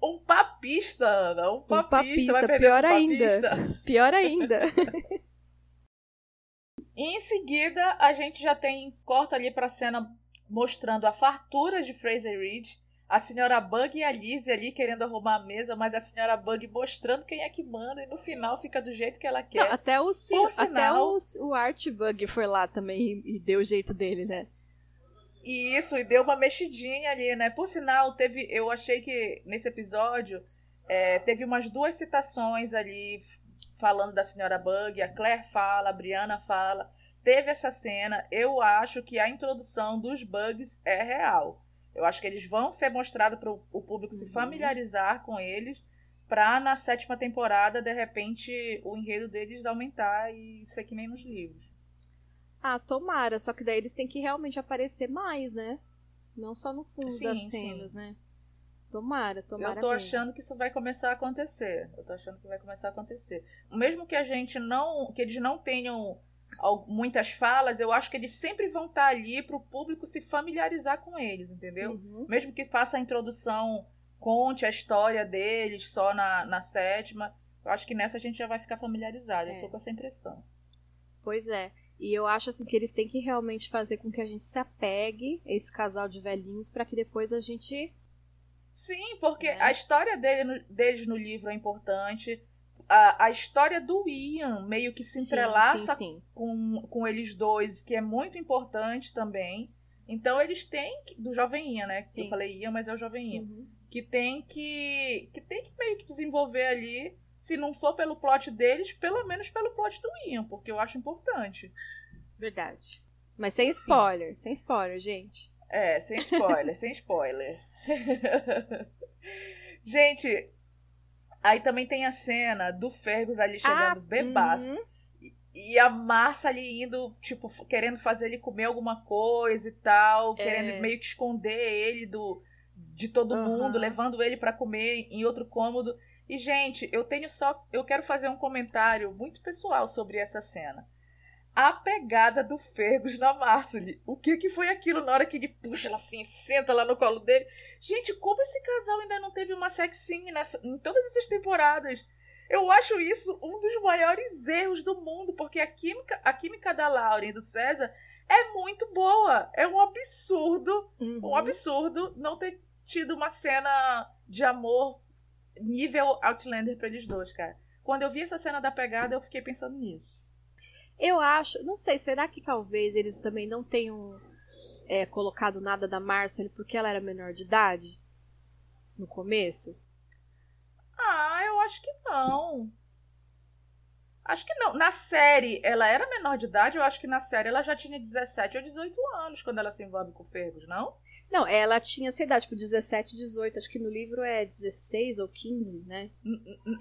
Um papista, Ana, um papista. Um papista, pior um ainda. Papista. Pior ainda. E em seguida, a gente já tem corta ali para cena mostrando a fartura de Fraser Reed, a senhora Bug e a Lizzie ali querendo arrumar a mesa, mas a senhora Bug mostrando quem é que manda e no final fica do jeito que ela quer. Não, até o, Por até sinal, o, o Art Bug foi lá também e, e deu o jeito dele, né? E isso, e deu uma mexidinha ali, né? Por sinal, teve. Eu achei que nesse episódio é, teve umas duas citações ali falando da senhora Bug, a Claire fala, a Brianna fala. Teve essa cena. Eu acho que a introdução dos bugs é real. Eu acho que eles vão ser mostrados para o público uhum. se familiarizar com eles, para na sétima temporada, de repente, o enredo deles aumentar e ser que nem nos livros. Ah, tomara. Só que daí eles têm que realmente aparecer mais, né? Não só no fundo sim, das cenas, sim. né? Tomara, tomara. Eu tô achando que isso vai começar a acontecer. Eu tô achando que vai começar a acontecer. Mesmo que a gente não. que eles não tenham muitas falas, eu acho que eles sempre vão estar tá ali para o público se familiarizar com eles, entendeu? Uhum. Mesmo que faça a introdução, conte a história deles só na, na sétima, eu acho que nessa a gente já vai ficar familiarizado. É. Eu tô com essa impressão. Pois é. E eu acho assim que eles têm que realmente fazer com que a gente se apegue a esse casal de velhinhos para que depois a gente Sim, porque é. a história dele, deles no livro é importante. A, a história do Ian meio que se entrelaça sim, sim, sim. Com, com eles dois, que é muito importante também. Então eles têm que, do jovem Ian, né? Eu falei Ian, mas é o jovem Ian. Uhum. Que tem que que tem que meio que desenvolver ali, se não for pelo plot deles, pelo menos pelo plot do Ian, porque eu acho importante. Verdade. Mas sem spoiler, sem spoiler, gente. É, sem spoiler, sem spoiler. gente, aí também tem a cena do Fergus ali chegando ah, bebaço. Uhum. E a massa ali indo, tipo, querendo fazer ele comer alguma coisa e tal, é. querendo meio que esconder ele do de todo uhum. mundo, levando ele para comer em outro cômodo. E gente, eu tenho só, eu quero fazer um comentário muito pessoal sobre essa cena a pegada do Fergus na Marcely. O que que foi aquilo na hora que ele puxa ela assim, senta lá no colo dele? Gente, como esse casal ainda não teve uma sex scene nessa, em todas essas temporadas? Eu acho isso um dos maiores erros do mundo, porque a química, a química da Lauren e do César é muito boa. É um absurdo, uhum. um absurdo não ter tido uma cena de amor nível Outlander pra eles dois, cara. Quando eu vi essa cena da pegada, eu fiquei pensando nisso. Eu acho, não sei, será que talvez eles também não tenham é, colocado nada da Marcel porque ela era menor de idade? No começo? Ah, eu acho que não. Acho que não. Na série, ela era menor de idade, eu acho que na série ela já tinha 17 ou 18 anos quando ela se envolve com o Fergus, não? Não, ela tinha essa idade, tipo 17, 18. Acho que no livro é 16 ou 15, né?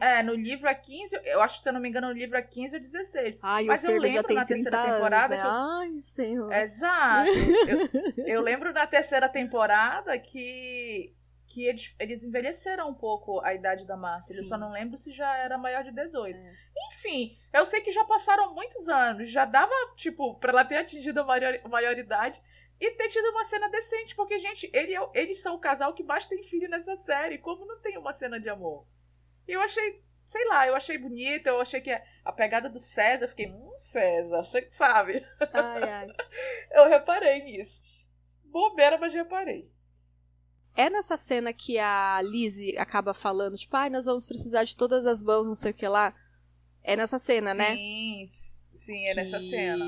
É, no livro é 15. Eu acho que, se eu não me engano, no livro é 15 ou 16. Ai, Mas eu lembro na terceira temporada. Anos, né? que... Ai, senhor. Exato. eu, eu lembro na terceira temporada que que eles, eles envelheceram um pouco a idade da Márcia. Eu só não lembro se já era maior de 18. É. Enfim, eu sei que já passaram muitos anos. Já dava, tipo, pra ela ter atingido a maior, maioridade e ter tido uma cena decente, porque, gente, ele, é eles são o casal que mais tem filho nessa série. Como não tem uma cena de amor? E eu achei, sei lá, eu achei bonita, eu achei que a pegada do César, eu fiquei, hum, César, você sabe? Ai, ai. eu reparei nisso. Bobeira, mas reparei. É nessa cena que a Lizzie acaba falando, tipo, ai, nós vamos precisar de todas as mãos, não sei o que lá. É nessa cena, sim, né? Sim, sim, é que... nessa cena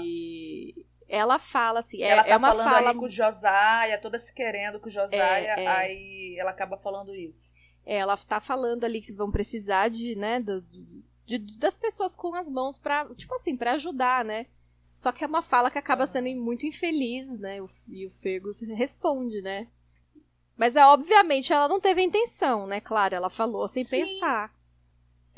ela fala assim, é, ela tá é uma falando fala com o Josiah, toda se querendo com o Josiah, é, é. aí ela acaba falando isso. É, ela tá falando ali que vão precisar de, né, do, de, das pessoas com as mãos para, tipo assim, para ajudar, né? Só que é uma fala que acaba sendo muito infeliz, né? E o Fergus responde, né? Mas é obviamente ela não teve a intenção, né? Claro, ela falou sem Sim. pensar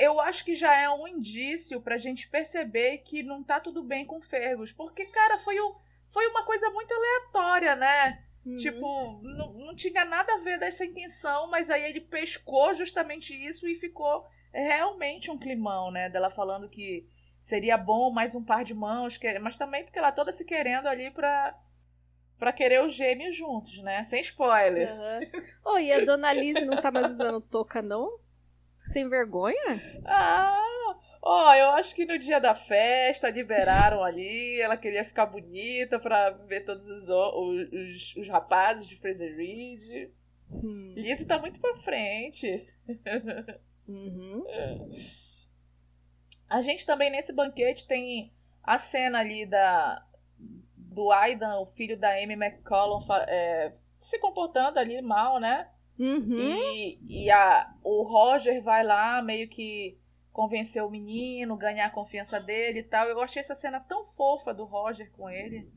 eu acho que já é um indício pra gente perceber que não tá tudo bem com Fergus. Porque, cara, foi, o, foi uma coisa muito aleatória, né? Uhum. Tipo, não, não tinha nada a ver dessa intenção, mas aí ele pescou justamente isso e ficou realmente um climão, né? Dela falando que seria bom mais um par de mãos, mas também porque ela toda se querendo ali pra, pra querer os gêmeos juntos, né? Sem spoiler. Uhum. oh, e a dona Liz não tá mais usando touca, não? Sem vergonha? Ah, ó, eu acho que no dia da festa liberaram ali, ela queria ficar bonita pra ver todos os, os, os rapazes de Fraser Reed. Hum. Lizzie tá muito pra frente. Uhum. A gente também nesse banquete tem a cena ali da do Aidan, o filho da Amy McCollum, é, se comportando ali mal, né? Uhum. E, e a, o Roger vai lá meio que convencer o menino, ganhar a confiança dele e tal. Eu achei essa cena tão fofa do Roger com ele.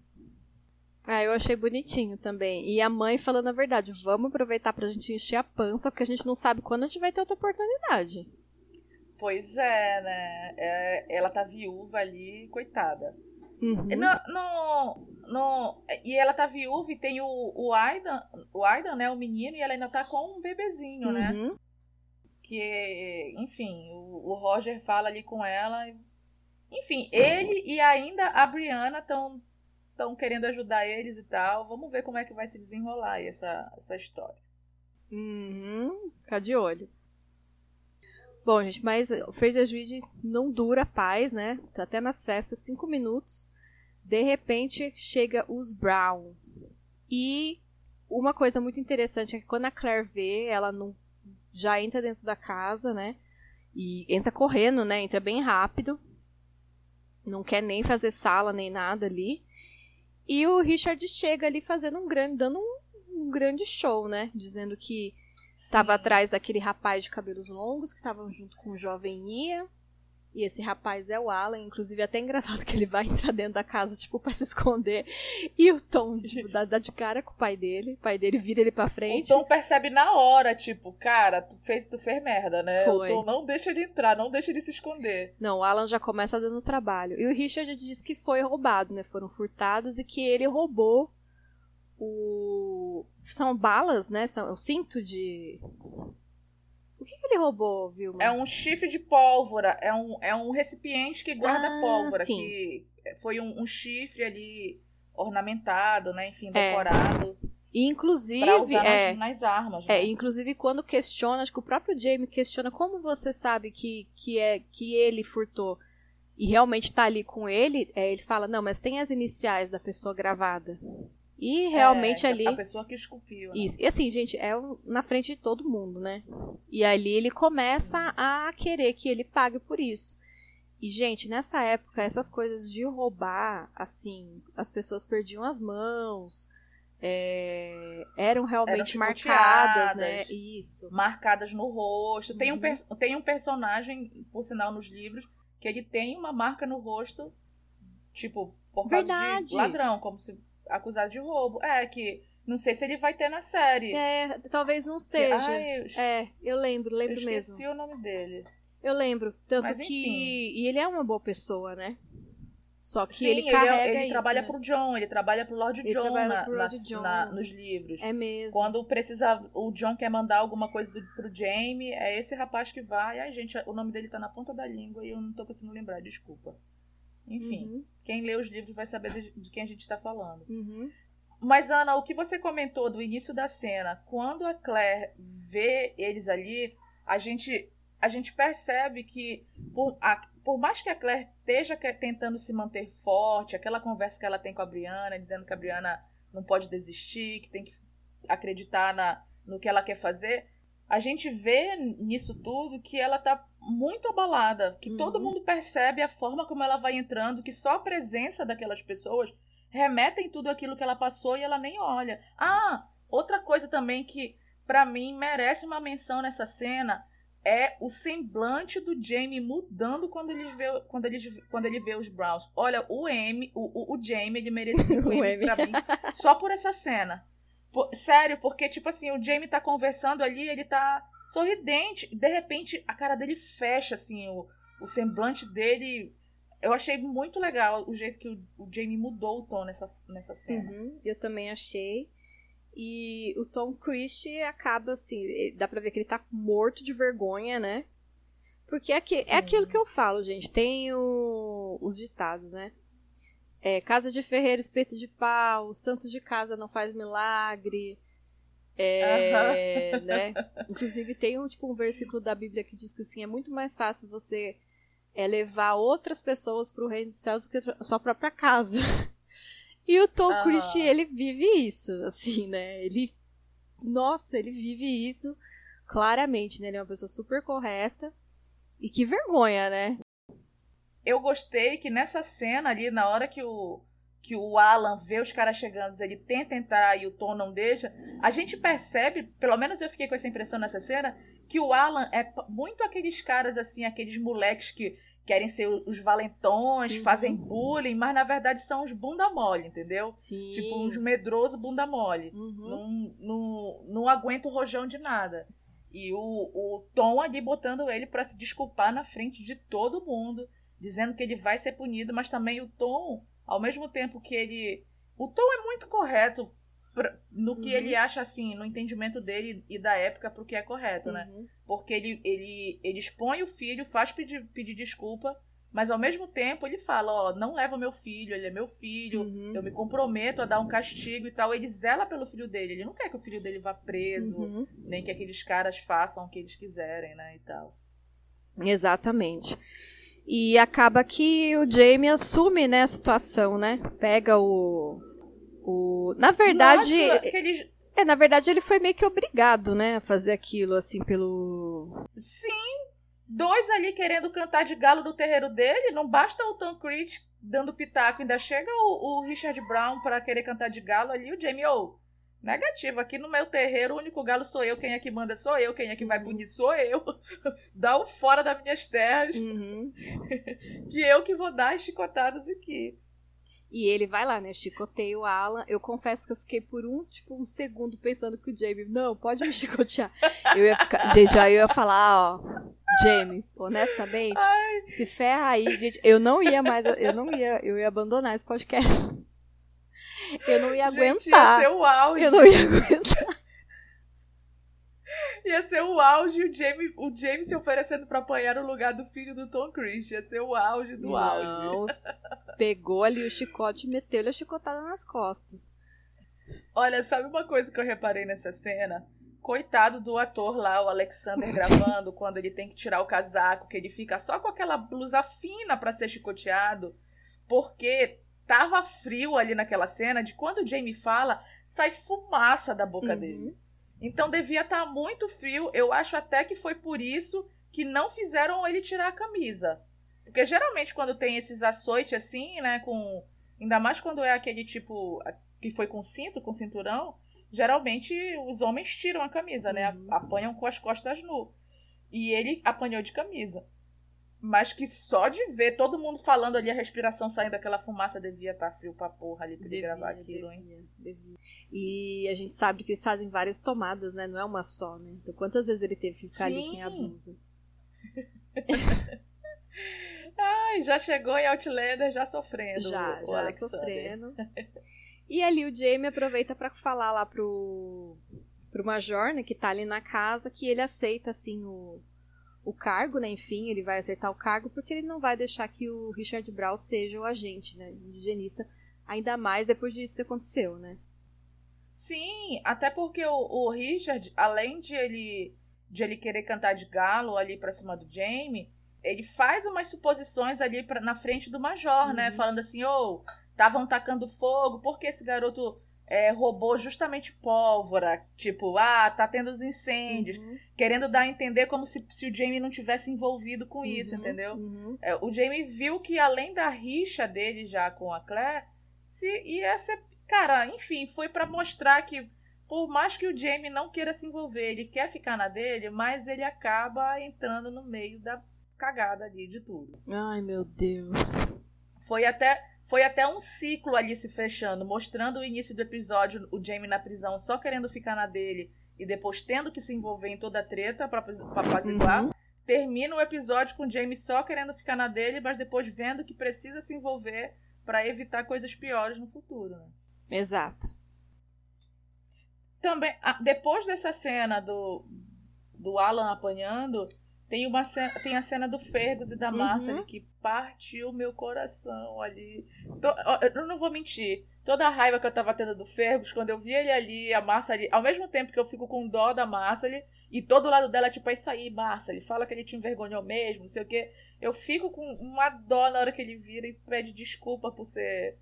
Ah, eu achei bonitinho também. E a mãe falando a verdade, vamos aproveitar pra gente encher a pança, porque a gente não sabe quando a gente vai ter outra oportunidade. Pois é, né? É, ela tá viúva ali, coitada. Uhum. No, no, no, e ela tá viúva e tem o, o Aidan, o Aidan, né, o menino, e ela ainda tá com um bebezinho, né? uhum. né? Que, enfim, o, o, Roger fala ali com ela. Enfim, ele e ainda a Brianna estão estão querendo ajudar eles e tal. Vamos ver como é que vai se desenrolar essa, essa história. Uhum, ficar de olho. Bom, gente, mas o Reed não dura paz, né? Tá até nas festas, cinco minutos. De repente chega os Brown. E uma coisa muito interessante é que quando a Claire vê, ela não já entra dentro da casa, né? E entra correndo, né? Entra bem rápido. Não quer nem fazer sala nem nada ali. E o Richard chega ali fazendo um grande, dando um, um grande show, né? Dizendo que estava atrás daquele rapaz de cabelos longos que estavam junto com o jovem E esse rapaz é o Alan, inclusive é até engraçado que ele vai entrar dentro da casa, tipo, pra se esconder. E o Tom, tipo, dá, dá de cara com o pai dele. O pai dele vira ele pra frente. O Tom percebe na hora, tipo, cara, tu fez, tu fez merda, né? Foi. O Tom não deixa ele entrar, não deixa ele se esconder. Não, o Alan já começa dando trabalho. E o Richard diz que foi roubado, né? Foram furtados e que ele roubou o. São balas, né? São o cinto de o que, que ele roubou, Vilma? É um chifre de pólvora. É um, é um recipiente que guarda ah, pólvora. Sim. Que foi um, um, chifre ali ornamentado, né? Enfim, é. decorado. É. Inclusive, é, nas, nas, armas. É, né? inclusive quando questiona, acho que o próprio Jamie questiona como você sabe que, que é que ele furtou e realmente tá ali com ele, é, ele fala, não, mas tem as iniciais da pessoa gravada. E realmente é, ali. A pessoa que esculpiu. Né? Isso. E assim, gente, é na frente de todo mundo, né? E ali ele começa a querer que ele pague por isso. E, gente, nessa época, essas coisas de roubar, assim, as pessoas perdiam as mãos. É, eram realmente eram marcadas, né? Isso. Marcadas no rosto. Uhum. Tem, um uhum. tem um personagem, por sinal, nos livros, que ele tem uma marca no rosto, tipo, por causa Verdade. de ladrão, como se acusado de roubo. É, que não sei se ele vai ter na série. É, talvez não esteja. Que, ai, eu, é, eu lembro, lembro eu mesmo. esqueci o nome dele. Eu lembro. Tanto Mas, que. E ele é uma boa pessoa, né? Só que Sim, ele carrega ele, ele isso, trabalha né? pro John, ele trabalha pro Lord ele John, na, pro Lord na, John. Na, nos livros. É mesmo. Quando precisa, o John quer mandar alguma coisa do, pro Jamie, é esse rapaz que vai. Ai, gente, o nome dele tá na ponta da língua e eu não tô conseguindo lembrar, desculpa. Enfim, uhum. quem lê os livros vai saber de, de quem a gente tá falando. Uhum. Mas, Ana, o que você comentou do início da cena, quando a Claire vê eles ali, a gente, a gente percebe que, por, a, por mais que a Claire esteja tentando se manter forte, aquela conversa que ela tem com a Briana, dizendo que a Briana não pode desistir, que tem que acreditar na, no que ela quer fazer, a gente vê nisso tudo que ela tá muito abalada, que uhum. todo mundo percebe a forma como ela vai entrando, que só a presença daquelas pessoas remetem tudo aquilo que ela passou e ela nem olha. Ah, outra coisa também que para mim merece uma menção nessa cena é o semblante do Jamie mudando quando ele vê, quando ele, quando ele vê os Browns. Olha, o M, o, o, o Jamie, ele merecia o M, M. pra mim, só por essa cena. Sério, porque, tipo assim, o Jamie tá conversando ali, ele tá sorridente. De repente, a cara dele fecha, assim, o, o semblante dele eu achei muito legal o jeito que o, o Jamie mudou o tom nessa, nessa cena. Uhum, eu também achei. E o Tom Christie acaba assim, dá pra ver que ele tá morto de vergonha, né? Porque é, que, é aquilo que eu falo, gente. Tem o, os ditados, né? É, casa de ferreiro, espeto de pau, santo de casa não faz milagre. É, né? Inclusive tem um, tipo, um versículo da Bíblia que diz que assim, é muito mais fácil você é levar outras pessoas para o reino dos céus do que a sua própria casa. E o Tom uhum. Christie, ele vive isso, assim, né? Ele. Nossa, ele vive isso claramente, né? Ele é uma pessoa super correta. E que vergonha, né? Eu gostei que nessa cena ali, na hora que o, que o Alan vê os caras chegando, ele tenta entrar e o Tom não deixa, a gente percebe, pelo menos eu fiquei com essa impressão nessa cena, que o Alan é muito aqueles caras assim, aqueles moleques que querem ser os valentões, uhum. fazem bullying, mas na verdade são os bunda mole, entendeu? Sim. Tipo, uns medrosos bunda mole. Uhum. Não, não, não aguenta o rojão de nada. E o, o Tom ali botando ele para se desculpar na frente de todo mundo, dizendo que ele vai ser punido, mas também o Tom, ao mesmo tempo que ele. O Tom é muito correto no que uhum. ele acha assim, no entendimento dele e da época pro que é correto, né? uhum. né? Porque ele, ele, ele expõe o filho, faz pedir, pedir desculpa, mas ao mesmo tempo ele fala, ó, não leva o meu filho, ele é meu filho, uhum. eu me comprometo a dar um castigo e tal. Ele zela pelo filho dele, ele não quer que o filho dele vá preso, uhum. nem que aqueles caras façam o que eles quiserem, né, e tal. Exatamente. E acaba que o Jamie assume, né, a situação, né? Pega o o, na verdade. Nossa, É, na verdade ele foi meio que obrigado, né, a fazer aquilo, assim, pelo. Sim! Dois ali querendo cantar de galo do terreiro dele, não basta o Tom Cruise dando pitaco, ainda chega o, o Richard Brown para querer cantar de galo ali, o Jamie, oh, Negativo. Aqui no meu terreiro, o único galo sou eu, quem é que manda sou eu, quem é que vai uhum. punir sou eu. Dá o fora das minhas terras. Uhum. que eu que vou dar as chicotadas aqui. E ele vai lá, né? Chicoteia o Alan. Eu confesso que eu fiquei por um, tipo, um segundo pensando que o Jamie, não, pode me chicotear. eu ia ficar. Gente, aí eu ia falar, ó. Jamie, honestamente, Ai. se ferra aí, gente. Eu não ia mais. Eu não ia. Eu ia abandonar esse podcast. Eu não ia gente, aguentar. Ia ser o auge. Eu não ia aguentar. Ia ser o auge o Jamie, o Jamie se oferecendo para apanhar o lugar do filho do Tom Cruise. Ia ser o auge do não, auge. Pegou ali o chicote e meteu-lhe a chicotada nas costas. Olha, sabe uma coisa que eu reparei nessa cena? Coitado do ator lá, o Alexander, gravando, quando ele tem que tirar o casaco, que ele fica só com aquela blusa fina para ser chicoteado, porque tava frio ali naquela cena, de quando o Jamie fala, sai fumaça da boca uhum. dele. Então devia estar tá muito frio. Eu acho até que foi por isso que não fizeram ele tirar a camisa. Porque geralmente quando tem esses açoites assim, né, com ainda mais quando é aquele tipo que foi com cinto, com cinturão, geralmente os homens tiram a camisa, né? Uhum. Apanham com as costas nu. E ele apanhou de camisa mas que só de ver todo mundo falando ali a respiração saindo daquela fumaça devia estar tá frio pra porra ali pra devia, ele gravar aquilo, devia, hein? Devia. E a gente sabe que eles fazem várias tomadas, né? Não é uma só, né? Então quantas vezes ele teve que ficar Sim. ali sem a blusa? Ai, já chegou em Outlander já sofrendo. Já, já Alexander. sofrendo. E ali o Jamie aproveita para falar lá pro, pro Major, né, que tá ali na casa, que ele aceita, assim, o, o cargo, né? Enfim, ele vai aceitar o cargo porque ele não vai deixar que o Richard Brown seja o agente, né? Indigenista, ainda mais depois disso que aconteceu, né? Sim, até porque o, o Richard, além de ele de ele querer cantar de galo ali pra cima do Jamie, ele faz umas suposições ali pra, na frente do Major, né? uhum. né? Falando assim, ô, oh, estavam tacando fogo, por que esse garoto é, roubou justamente pólvora, tipo, ah, tá tendo os incêndios, uhum. querendo dar a entender como se, se o Jamie não tivesse envolvido com isso, uhum. entendeu? Uhum. É, o Jamie viu que além da rixa dele já com a Claire, se ia ser, cara, enfim, foi para mostrar que por mais que o Jamie não queira se envolver, ele quer ficar na dele, mas ele acaba entrando no meio da cagada ali de tudo. Ai, meu Deus. Foi até foi até um ciclo ali se fechando, mostrando o início do episódio, o Jamie na prisão só querendo ficar na dele e depois tendo que se envolver em toda a treta pra, pra apaziguar. Uhum. Termina o episódio com o Jamie só querendo ficar na dele, mas depois vendo que precisa se envolver para evitar coisas piores no futuro. Né? Exato. Também, depois dessa cena do, do Alan apanhando, tem, uma cena, tem a cena do Fergus e da Massa uhum. ali, que partiu meu coração ali. eu não vou mentir. Toda a raiva que eu tava tendo do Fergus, quando eu vi ele ali, a Massa ali, ao mesmo tempo que eu fico com dó da Massa ali, e todo lado dela, tipo, é isso aí, Massa. Ele fala que ele te envergonhou mesmo, não sei o quê. Eu fico com uma dó na hora que ele vira e pede desculpa por ser,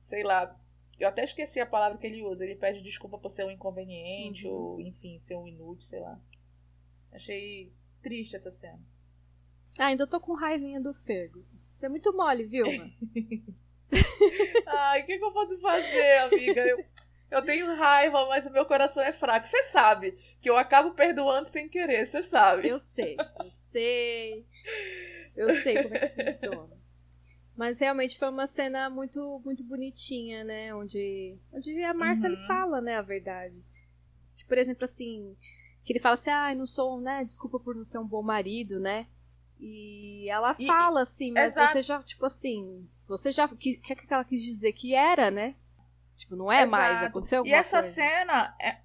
sei lá. Eu até esqueci a palavra que ele usa. Ele pede desculpa por ser um inconveniente, uhum. ou enfim, ser um inútil, sei lá. Achei triste essa cena. Ah, ainda tô com raivinha do Ferguson. Você é muito mole, viu? Ai, o que, que, eu posso fazer, amiga? Eu, eu tenho raiva, mas o meu coração é fraco. Você sabe que eu acabo perdoando sem querer, você sabe. Eu sei, eu sei. Eu sei como é que funciona. Mas realmente foi uma cena muito muito bonitinha, né? Onde, onde a Marcia uhum. fala, né, a verdade. Por exemplo, assim, que ele fala assim, ah, não sou, né, desculpa por não ser um bom marido, né? E ela e, fala assim, mas exato. você já, tipo assim, você já, o que, que ela quis dizer que era, né? Tipo, não é exato. mais, aconteceu alguma E essa coisa. cena é,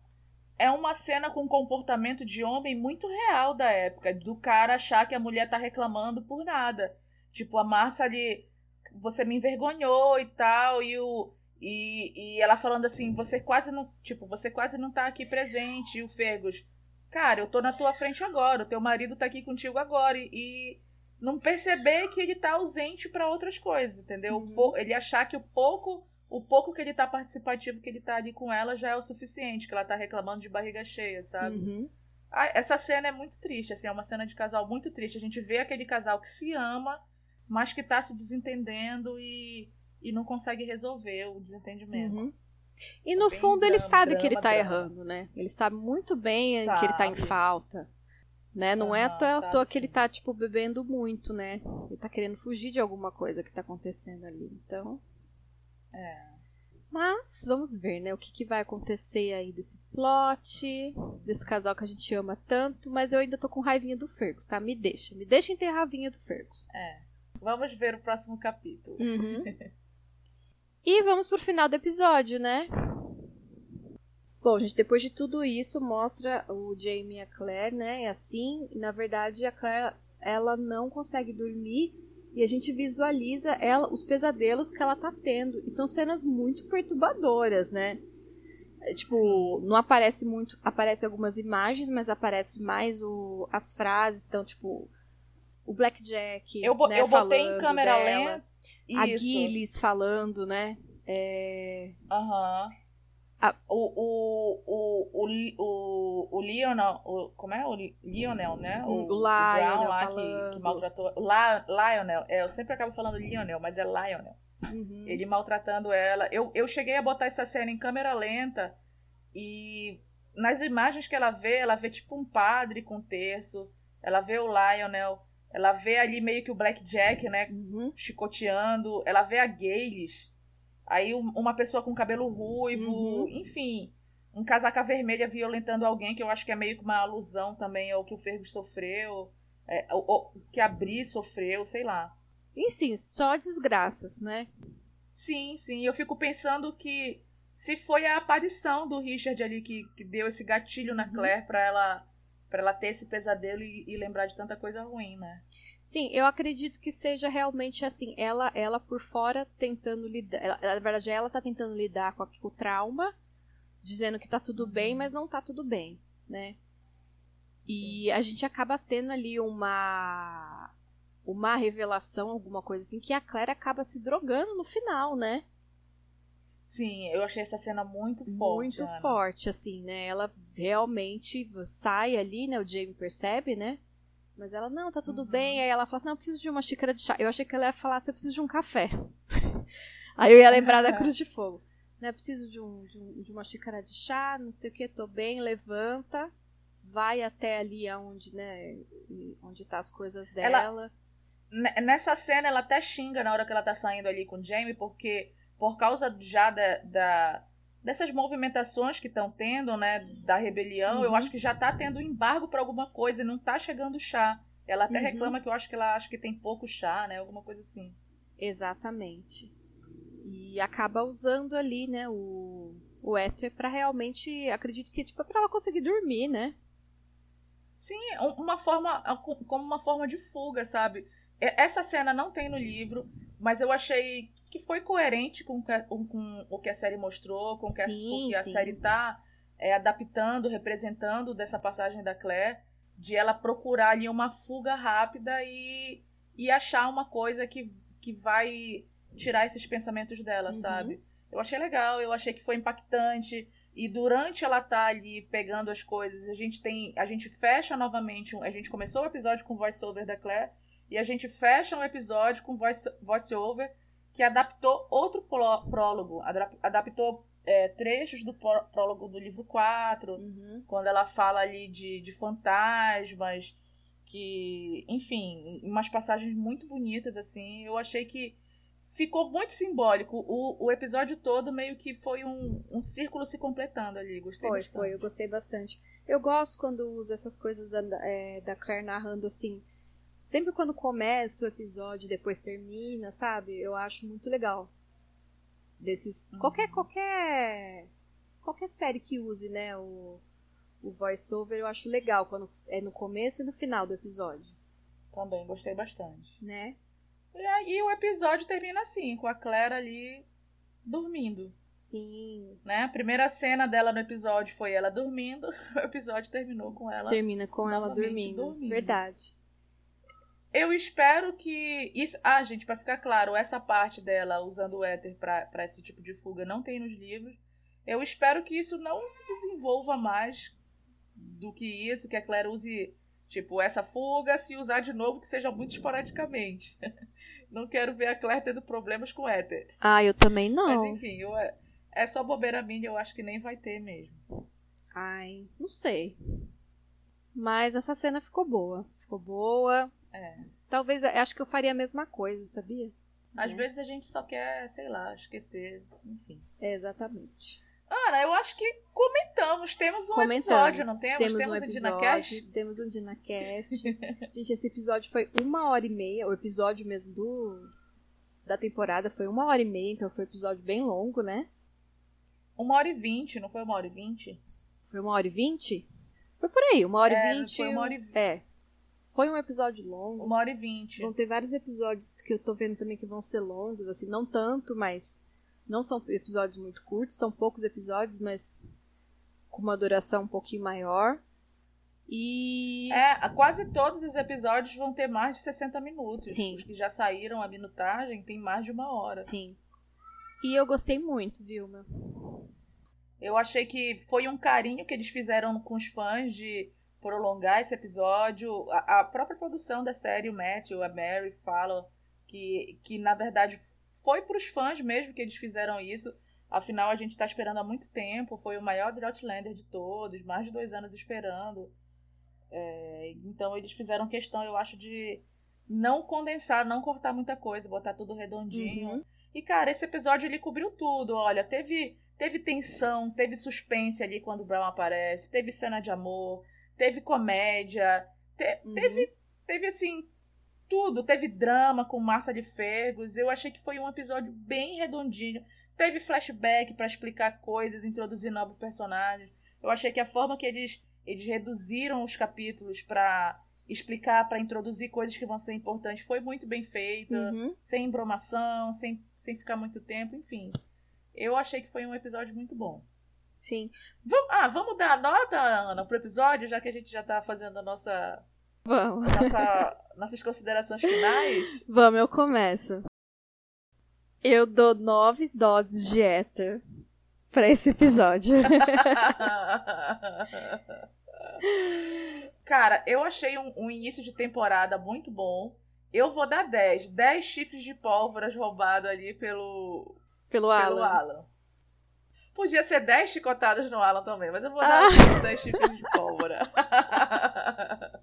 é uma cena com comportamento de homem muito real da época, do cara achar que a mulher tá reclamando por nada. Tipo, a Márcia ali, você me envergonhou e tal, e o e, e ela falando assim, você quase não, tipo, você quase não tá aqui presente, e o Fergus, cara, eu tô na tua frente agora, o teu marido tá aqui contigo agora. E, e não perceber que ele tá ausente para outras coisas, entendeu? Uhum. Ele achar que o pouco. O pouco que ele tá participativo, que ele tá ali com ela, já é o suficiente, que ela tá reclamando de barriga cheia, sabe? Uhum. Ah, essa cena é muito triste, assim, é uma cena de casal muito triste. A gente vê aquele casal que se ama, mas que tá se desentendendo e, e não consegue resolver o desentendimento. Uhum. E no fundo ele sabe que ele tá drama. errando, né? Ele sabe muito bem sabe. que ele tá em falta. Né? Não é à toa que ele tá, tipo, bebendo muito, né? Ele tá querendo fugir de alguma coisa que tá acontecendo ali. Então. É. Mas vamos ver, né? O que, que vai acontecer aí desse plot, desse casal que a gente ama tanto. Mas eu ainda tô com raivinha do Fergus, tá? Me deixa. Me deixa ter raivinha do Fergus. É. Vamos ver o próximo capítulo. Uhum. e vamos pro final do episódio, né? Bom, gente, depois de tudo isso, mostra o Jamie e a Claire, né? É assim, e na verdade a Claire, ela não consegue dormir e a gente visualiza ela, os pesadelos que ela tá tendo. E são cenas muito perturbadoras, né? É, tipo, não aparece muito, aparece algumas imagens, mas aparece mais o, as frases, então, tipo, o Blackjack, eu, né, eu botei em câmera dela, lenta, a Gillis falando, né? É... Uhum. Ah. O, o, o, o, o, o Lionel, o, como é? O Lionel, né? O, o Lionel lá que, que, maltratou. O La, Lionel, é, eu sempre acabo falando Lionel, mas é Lionel. Uhum. Ele maltratando ela. Eu, eu cheguei a botar essa cena em câmera lenta e nas imagens que ela vê, ela vê tipo um padre com terço. Ela vê o Lionel. Ela vê ali meio que o Blackjack, né? Uhum. Chicoteando. Ela vê a Gayles Aí uma pessoa com cabelo ruivo, uhum. enfim, um casaca vermelha violentando alguém, que eu acho que é meio que uma alusão também ao que o Fergus sofreu, é, o, que a Bri sofreu, sei lá. E sim, só desgraças, né? Sim, sim. Eu fico pensando que se foi a aparição do Richard ali que, que deu esse gatilho na uhum. Claire para ela para ela ter esse pesadelo e, e, lembrar de tanta coisa ruim, né? Sim, eu acredito que seja realmente assim, ela ela por fora tentando lidar, ela, na verdade ela tá tentando lidar com, a, com o trauma, dizendo que tá tudo uhum. bem, mas não tá tudo bem, né? E Sim. a gente acaba tendo ali uma uma revelação, alguma coisa assim, que a Claire acaba se drogando no final, né? Sim, eu achei essa cena muito forte. Muito Ana. forte, assim, né? Ela realmente sai ali, né? O Jamie percebe, né? Mas ela, não, tá tudo uhum. bem. Aí ela fala, não, eu preciso de uma xícara de chá. Eu achei que ela ia falar, eu preciso de um café. Aí eu ia lembrar da Cruz de Fogo. Né, preciso de, um, de, um, de, uma xícara de chá, não sei o que, tô bem, levanta, vai até ali onde, né, onde tá as coisas dela. Ela, nessa cena, ela até xinga na hora que ela tá saindo ali com o Jamie, porque por causa já da, da dessas movimentações que estão tendo, né, da rebelião, uhum. eu acho que já está tendo embargo para alguma coisa e não está chegando chá. Ela até uhum. reclama que eu acho que ela acha que tem pouco chá, né, alguma coisa assim. Exatamente. E acaba usando ali, né, o, o éter para realmente, acredito que tipo para ela conseguir dormir, né? Sim, uma forma como uma forma de fuga, sabe? Essa cena não tem no livro, mas eu achei que foi coerente com, com o que a série mostrou, com, que sim, a, com que a série está é, adaptando, representando dessa passagem da Claire, de ela procurar ali uma fuga rápida e, e achar uma coisa que, que vai tirar esses pensamentos dela, uhum. sabe? Eu achei legal, eu achei que foi impactante. E durante ela tá ali pegando as coisas, a gente tem. A gente fecha novamente. A gente começou o episódio com o voice-over da Claire. E a gente fecha um episódio com voice-over voice que adaptou outro prólogo, adaptou é, trechos do prólogo do livro 4, uhum. quando ela fala ali de, de fantasmas, que, enfim, umas passagens muito bonitas, assim. Eu achei que ficou muito simbólico. O, o episódio todo meio que foi um, um círculo se completando ali. Gostei foi, bastante. Foi, eu gostei bastante. Eu gosto quando usa essas coisas da, é, da Claire narrando assim Sempre quando começa o episódio e depois termina, sabe? Eu acho muito legal. Desses. Uhum. Qualquer, qualquer. Qualquer série que use, né? O, o voice-over eu acho legal quando é no começo e no final do episódio. Também gostei bastante. Né? E aí o episódio termina assim, com a Claire ali dormindo. Sim. Né? A primeira cena dela no episódio foi ela dormindo, o episódio terminou com ela. Termina com ela dormindo. dormindo. Verdade. Eu espero que. Isso... Ah, gente, para ficar claro, essa parte dela usando o éter para esse tipo de fuga não tem nos livros. Eu espero que isso não se desenvolva mais do que isso, que a Claire use, tipo, essa fuga, se usar de novo, que seja muito esporadicamente. não quero ver a Claire tendo problemas com o éter. Ah, eu também não. Mas enfim, eu, é, é só bobeira minha, eu acho que nem vai ter mesmo. Ai, não sei. Mas essa cena ficou boa. Ficou boa. É. Talvez, acho que eu faria a mesma coisa, sabia? Às é. vezes a gente só quer, sei lá, esquecer, enfim. É, exatamente. Ana, eu acho que comentamos, temos um comentamos. episódio, não temos? Temos, temos um, episódio, DinaCast? Temos um DinaCast. gente, esse episódio foi uma hora e meia, o episódio mesmo do da temporada foi uma hora e meia, então foi um episódio bem longo, né? Uma hora e vinte, não foi uma hora e vinte? Foi uma hora e vinte? Foi por aí, uma hora é, e vinte. Foi uma hora e vinte. É. Foi um episódio longo. Uma hora e vinte. Vão ter vários episódios que eu tô vendo também que vão ser longos, assim, não tanto, mas não são episódios muito curtos, são poucos episódios, mas com uma duração um pouquinho maior. E. É, quase todos os episódios vão ter mais de 60 minutos. Sim. Os que já saíram a minutagem tem mais de uma hora. Sim. E eu gostei muito, Vilma. Eu achei que foi um carinho que eles fizeram com os fãs de prolongar esse episódio. A, a própria produção da série, o Matthew, a Mary falam que, que na verdade foi para os fãs mesmo que eles fizeram isso. Afinal, a gente está esperando há muito tempo. Foi o maior Outlander de todos, mais de dois anos esperando. É, então, eles fizeram questão, eu acho, de não condensar, não cortar muita coisa, botar tudo redondinho. Uhum. E, cara, esse episódio ele cobriu tudo. Olha, teve, teve tensão, teve suspense ali quando o Brown aparece, teve cena de amor, teve comédia, te, uhum. teve, teve assim, tudo. Teve drama com massa de Fergus. Eu achei que foi um episódio bem redondinho. Teve flashback para explicar coisas, introduzir novos personagens. Eu achei que a forma que eles, eles reduziram os capítulos para explicar, para introduzir coisas que vão ser importantes foi muito bem feita. Uhum. Sem embromação, sem, sem ficar muito tempo, enfim. Eu achei que foi um episódio muito bom. Sim. Vamos, ah, vamos dar a nota, Ana, pro episódio, já que a gente já tá fazendo a nossa Vamos. Nossa, nossas considerações finais? Vamos, eu começo. Eu dou nove doses de éter pra esse episódio. Cara, eu achei um, um, início de temporada muito bom. Eu vou dar 10. 10 chifres de pólvoras roubados ali pelo. Pelo, pelo Alan. Podia ser 10 chicotadas no Alan também, mas eu vou dar ah. 10 chifres de pólvora.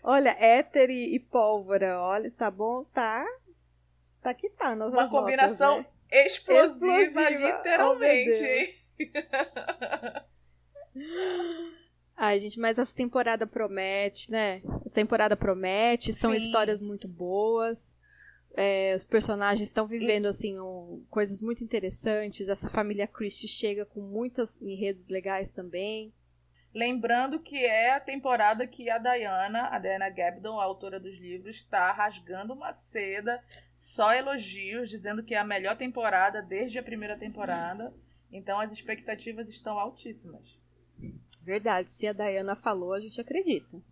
Olha, éter e, e, pólvora, olha, tá bom? Tá. Tá que tá. Nossas Uma combinação notas, né? explosiva, explosiva, literalmente. Oh, Ai, gente, mas essa temporada promete, né? Essa temporada promete, são Sim. histórias muito boas. É, os personagens estão vivendo, assim, um, coisas muito interessantes. Essa família Christie chega com muitos enredos legais também. Lembrando que é a temporada que a Diana, a Diana Gabdon, a autora dos livros, está rasgando uma seda, só elogios, dizendo que é a melhor temporada desde a primeira temporada. Então as expectativas estão altíssimas. Verdade, se a Diana falou, a gente acredita.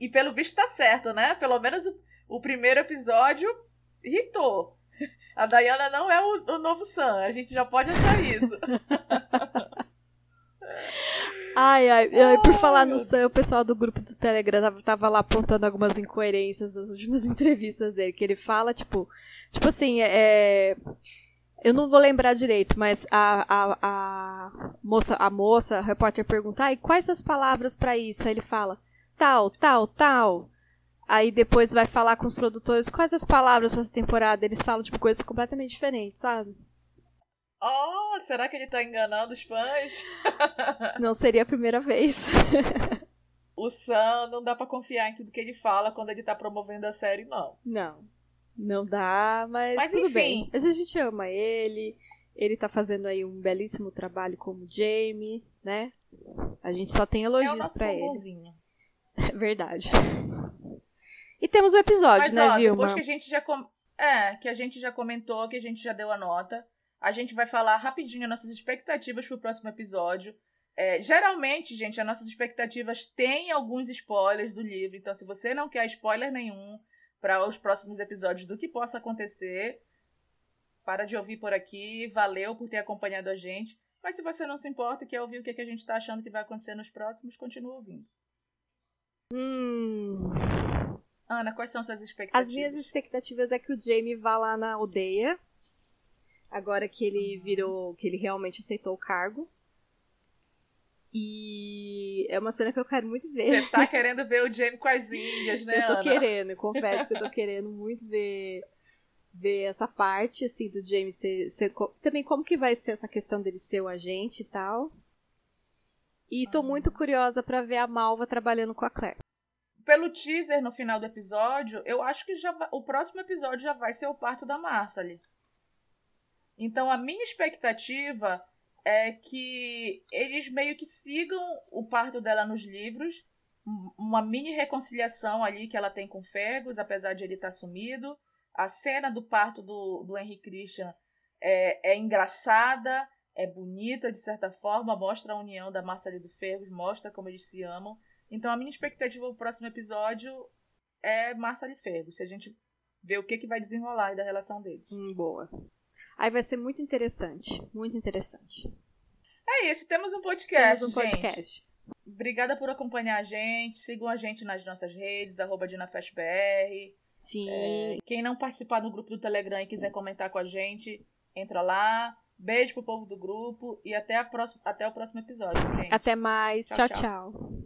E pelo visto tá certo, né? Pelo menos o, o primeiro episódio irritou. A Diana não é o, o novo Sam, a gente já pode achar isso. Ai, ai, ai, por falar no Sam, o pessoal do grupo do Telegram tava, tava, lá apontando algumas incoerências das últimas entrevistas dele, que ele fala, tipo, tipo assim, é, é, eu não vou lembrar direito, mas a, a, a moça, a moça, a repórter pergunta, ai, quais as palavras para isso? Aí ele fala, tal, tal, tal. Aí depois vai falar com os produtores quais as palavras para essa temporada. Eles falam, tipo, coisas completamente diferentes, sabe? Oh, será que ele tá enganando os fãs? Não seria a primeira vez. o Sam não dá para confiar em tudo que ele fala quando ele tá promovendo a série, não. Não. Não dá, mas, mas tudo enfim. bem. Mas a gente ama ele. Ele tá fazendo aí um belíssimo trabalho como Jamie, né? A gente só tem elogios é para ele. É verdade. E temos o episódio, mas, né, ó, Vilma? Depois que a gente já com... É, que a gente já comentou, que a gente já deu a nota. A gente vai falar rapidinho nossas expectativas para o próximo episódio. É, geralmente, gente, as nossas expectativas têm alguns spoilers do livro. Então, se você não quer spoiler nenhum para os próximos episódios do que possa acontecer, para de ouvir por aqui. Valeu por ter acompanhado a gente. Mas se você não se importa e quer ouvir o que, a gente está achando que vai acontecer nos próximos, continua ouvindo. Hum. Ana, quais são suas expectativas? As minhas expectativas é que o Jamie vá lá na aldeia Agora que ele virou, que ele realmente aceitou o cargo. E é uma cena que eu quero muito ver. Você tá querendo ver o Jamie com as índias, né? eu tô Ana? querendo, confesso que eu tô querendo muito ver ver essa parte assim do James ser, ser, também como que vai ser essa questão dele ser o agente e tal. E tô muito curiosa para ver a Malva trabalhando com a Claire. Pelo teaser no final do episódio, eu acho que já o próximo episódio já vai ser o parto da Marcely. Então a minha expectativa é que eles meio que sigam o parto dela nos livros, um- uma mini reconciliação ali que ela tem com Fergus, apesar de ele estar sumido. A cena do parto do, do Henry Christian é, é engraçada, é bonita de certa forma, mostra a união da Marcela e do Fergus, mostra como eles se amam. Então a minha expectativa pro próximo episódio é Marcela e Fergus, se a gente ver o que, que vai desenrolar aí da relação deles. Hum, boa. Aí vai ser muito interessante, muito interessante. É isso, temos um podcast, Temos um gente. podcast. Obrigada por acompanhar a gente. Sigam a gente nas nossas redes, arroba DinaFestBR. Sim. É, quem não participar do grupo do Telegram e quiser comentar com a gente, entra lá. Beijo pro povo do grupo e até, a próxima, até o próximo episódio, gente. Até mais. Tchau, tchau. tchau. tchau.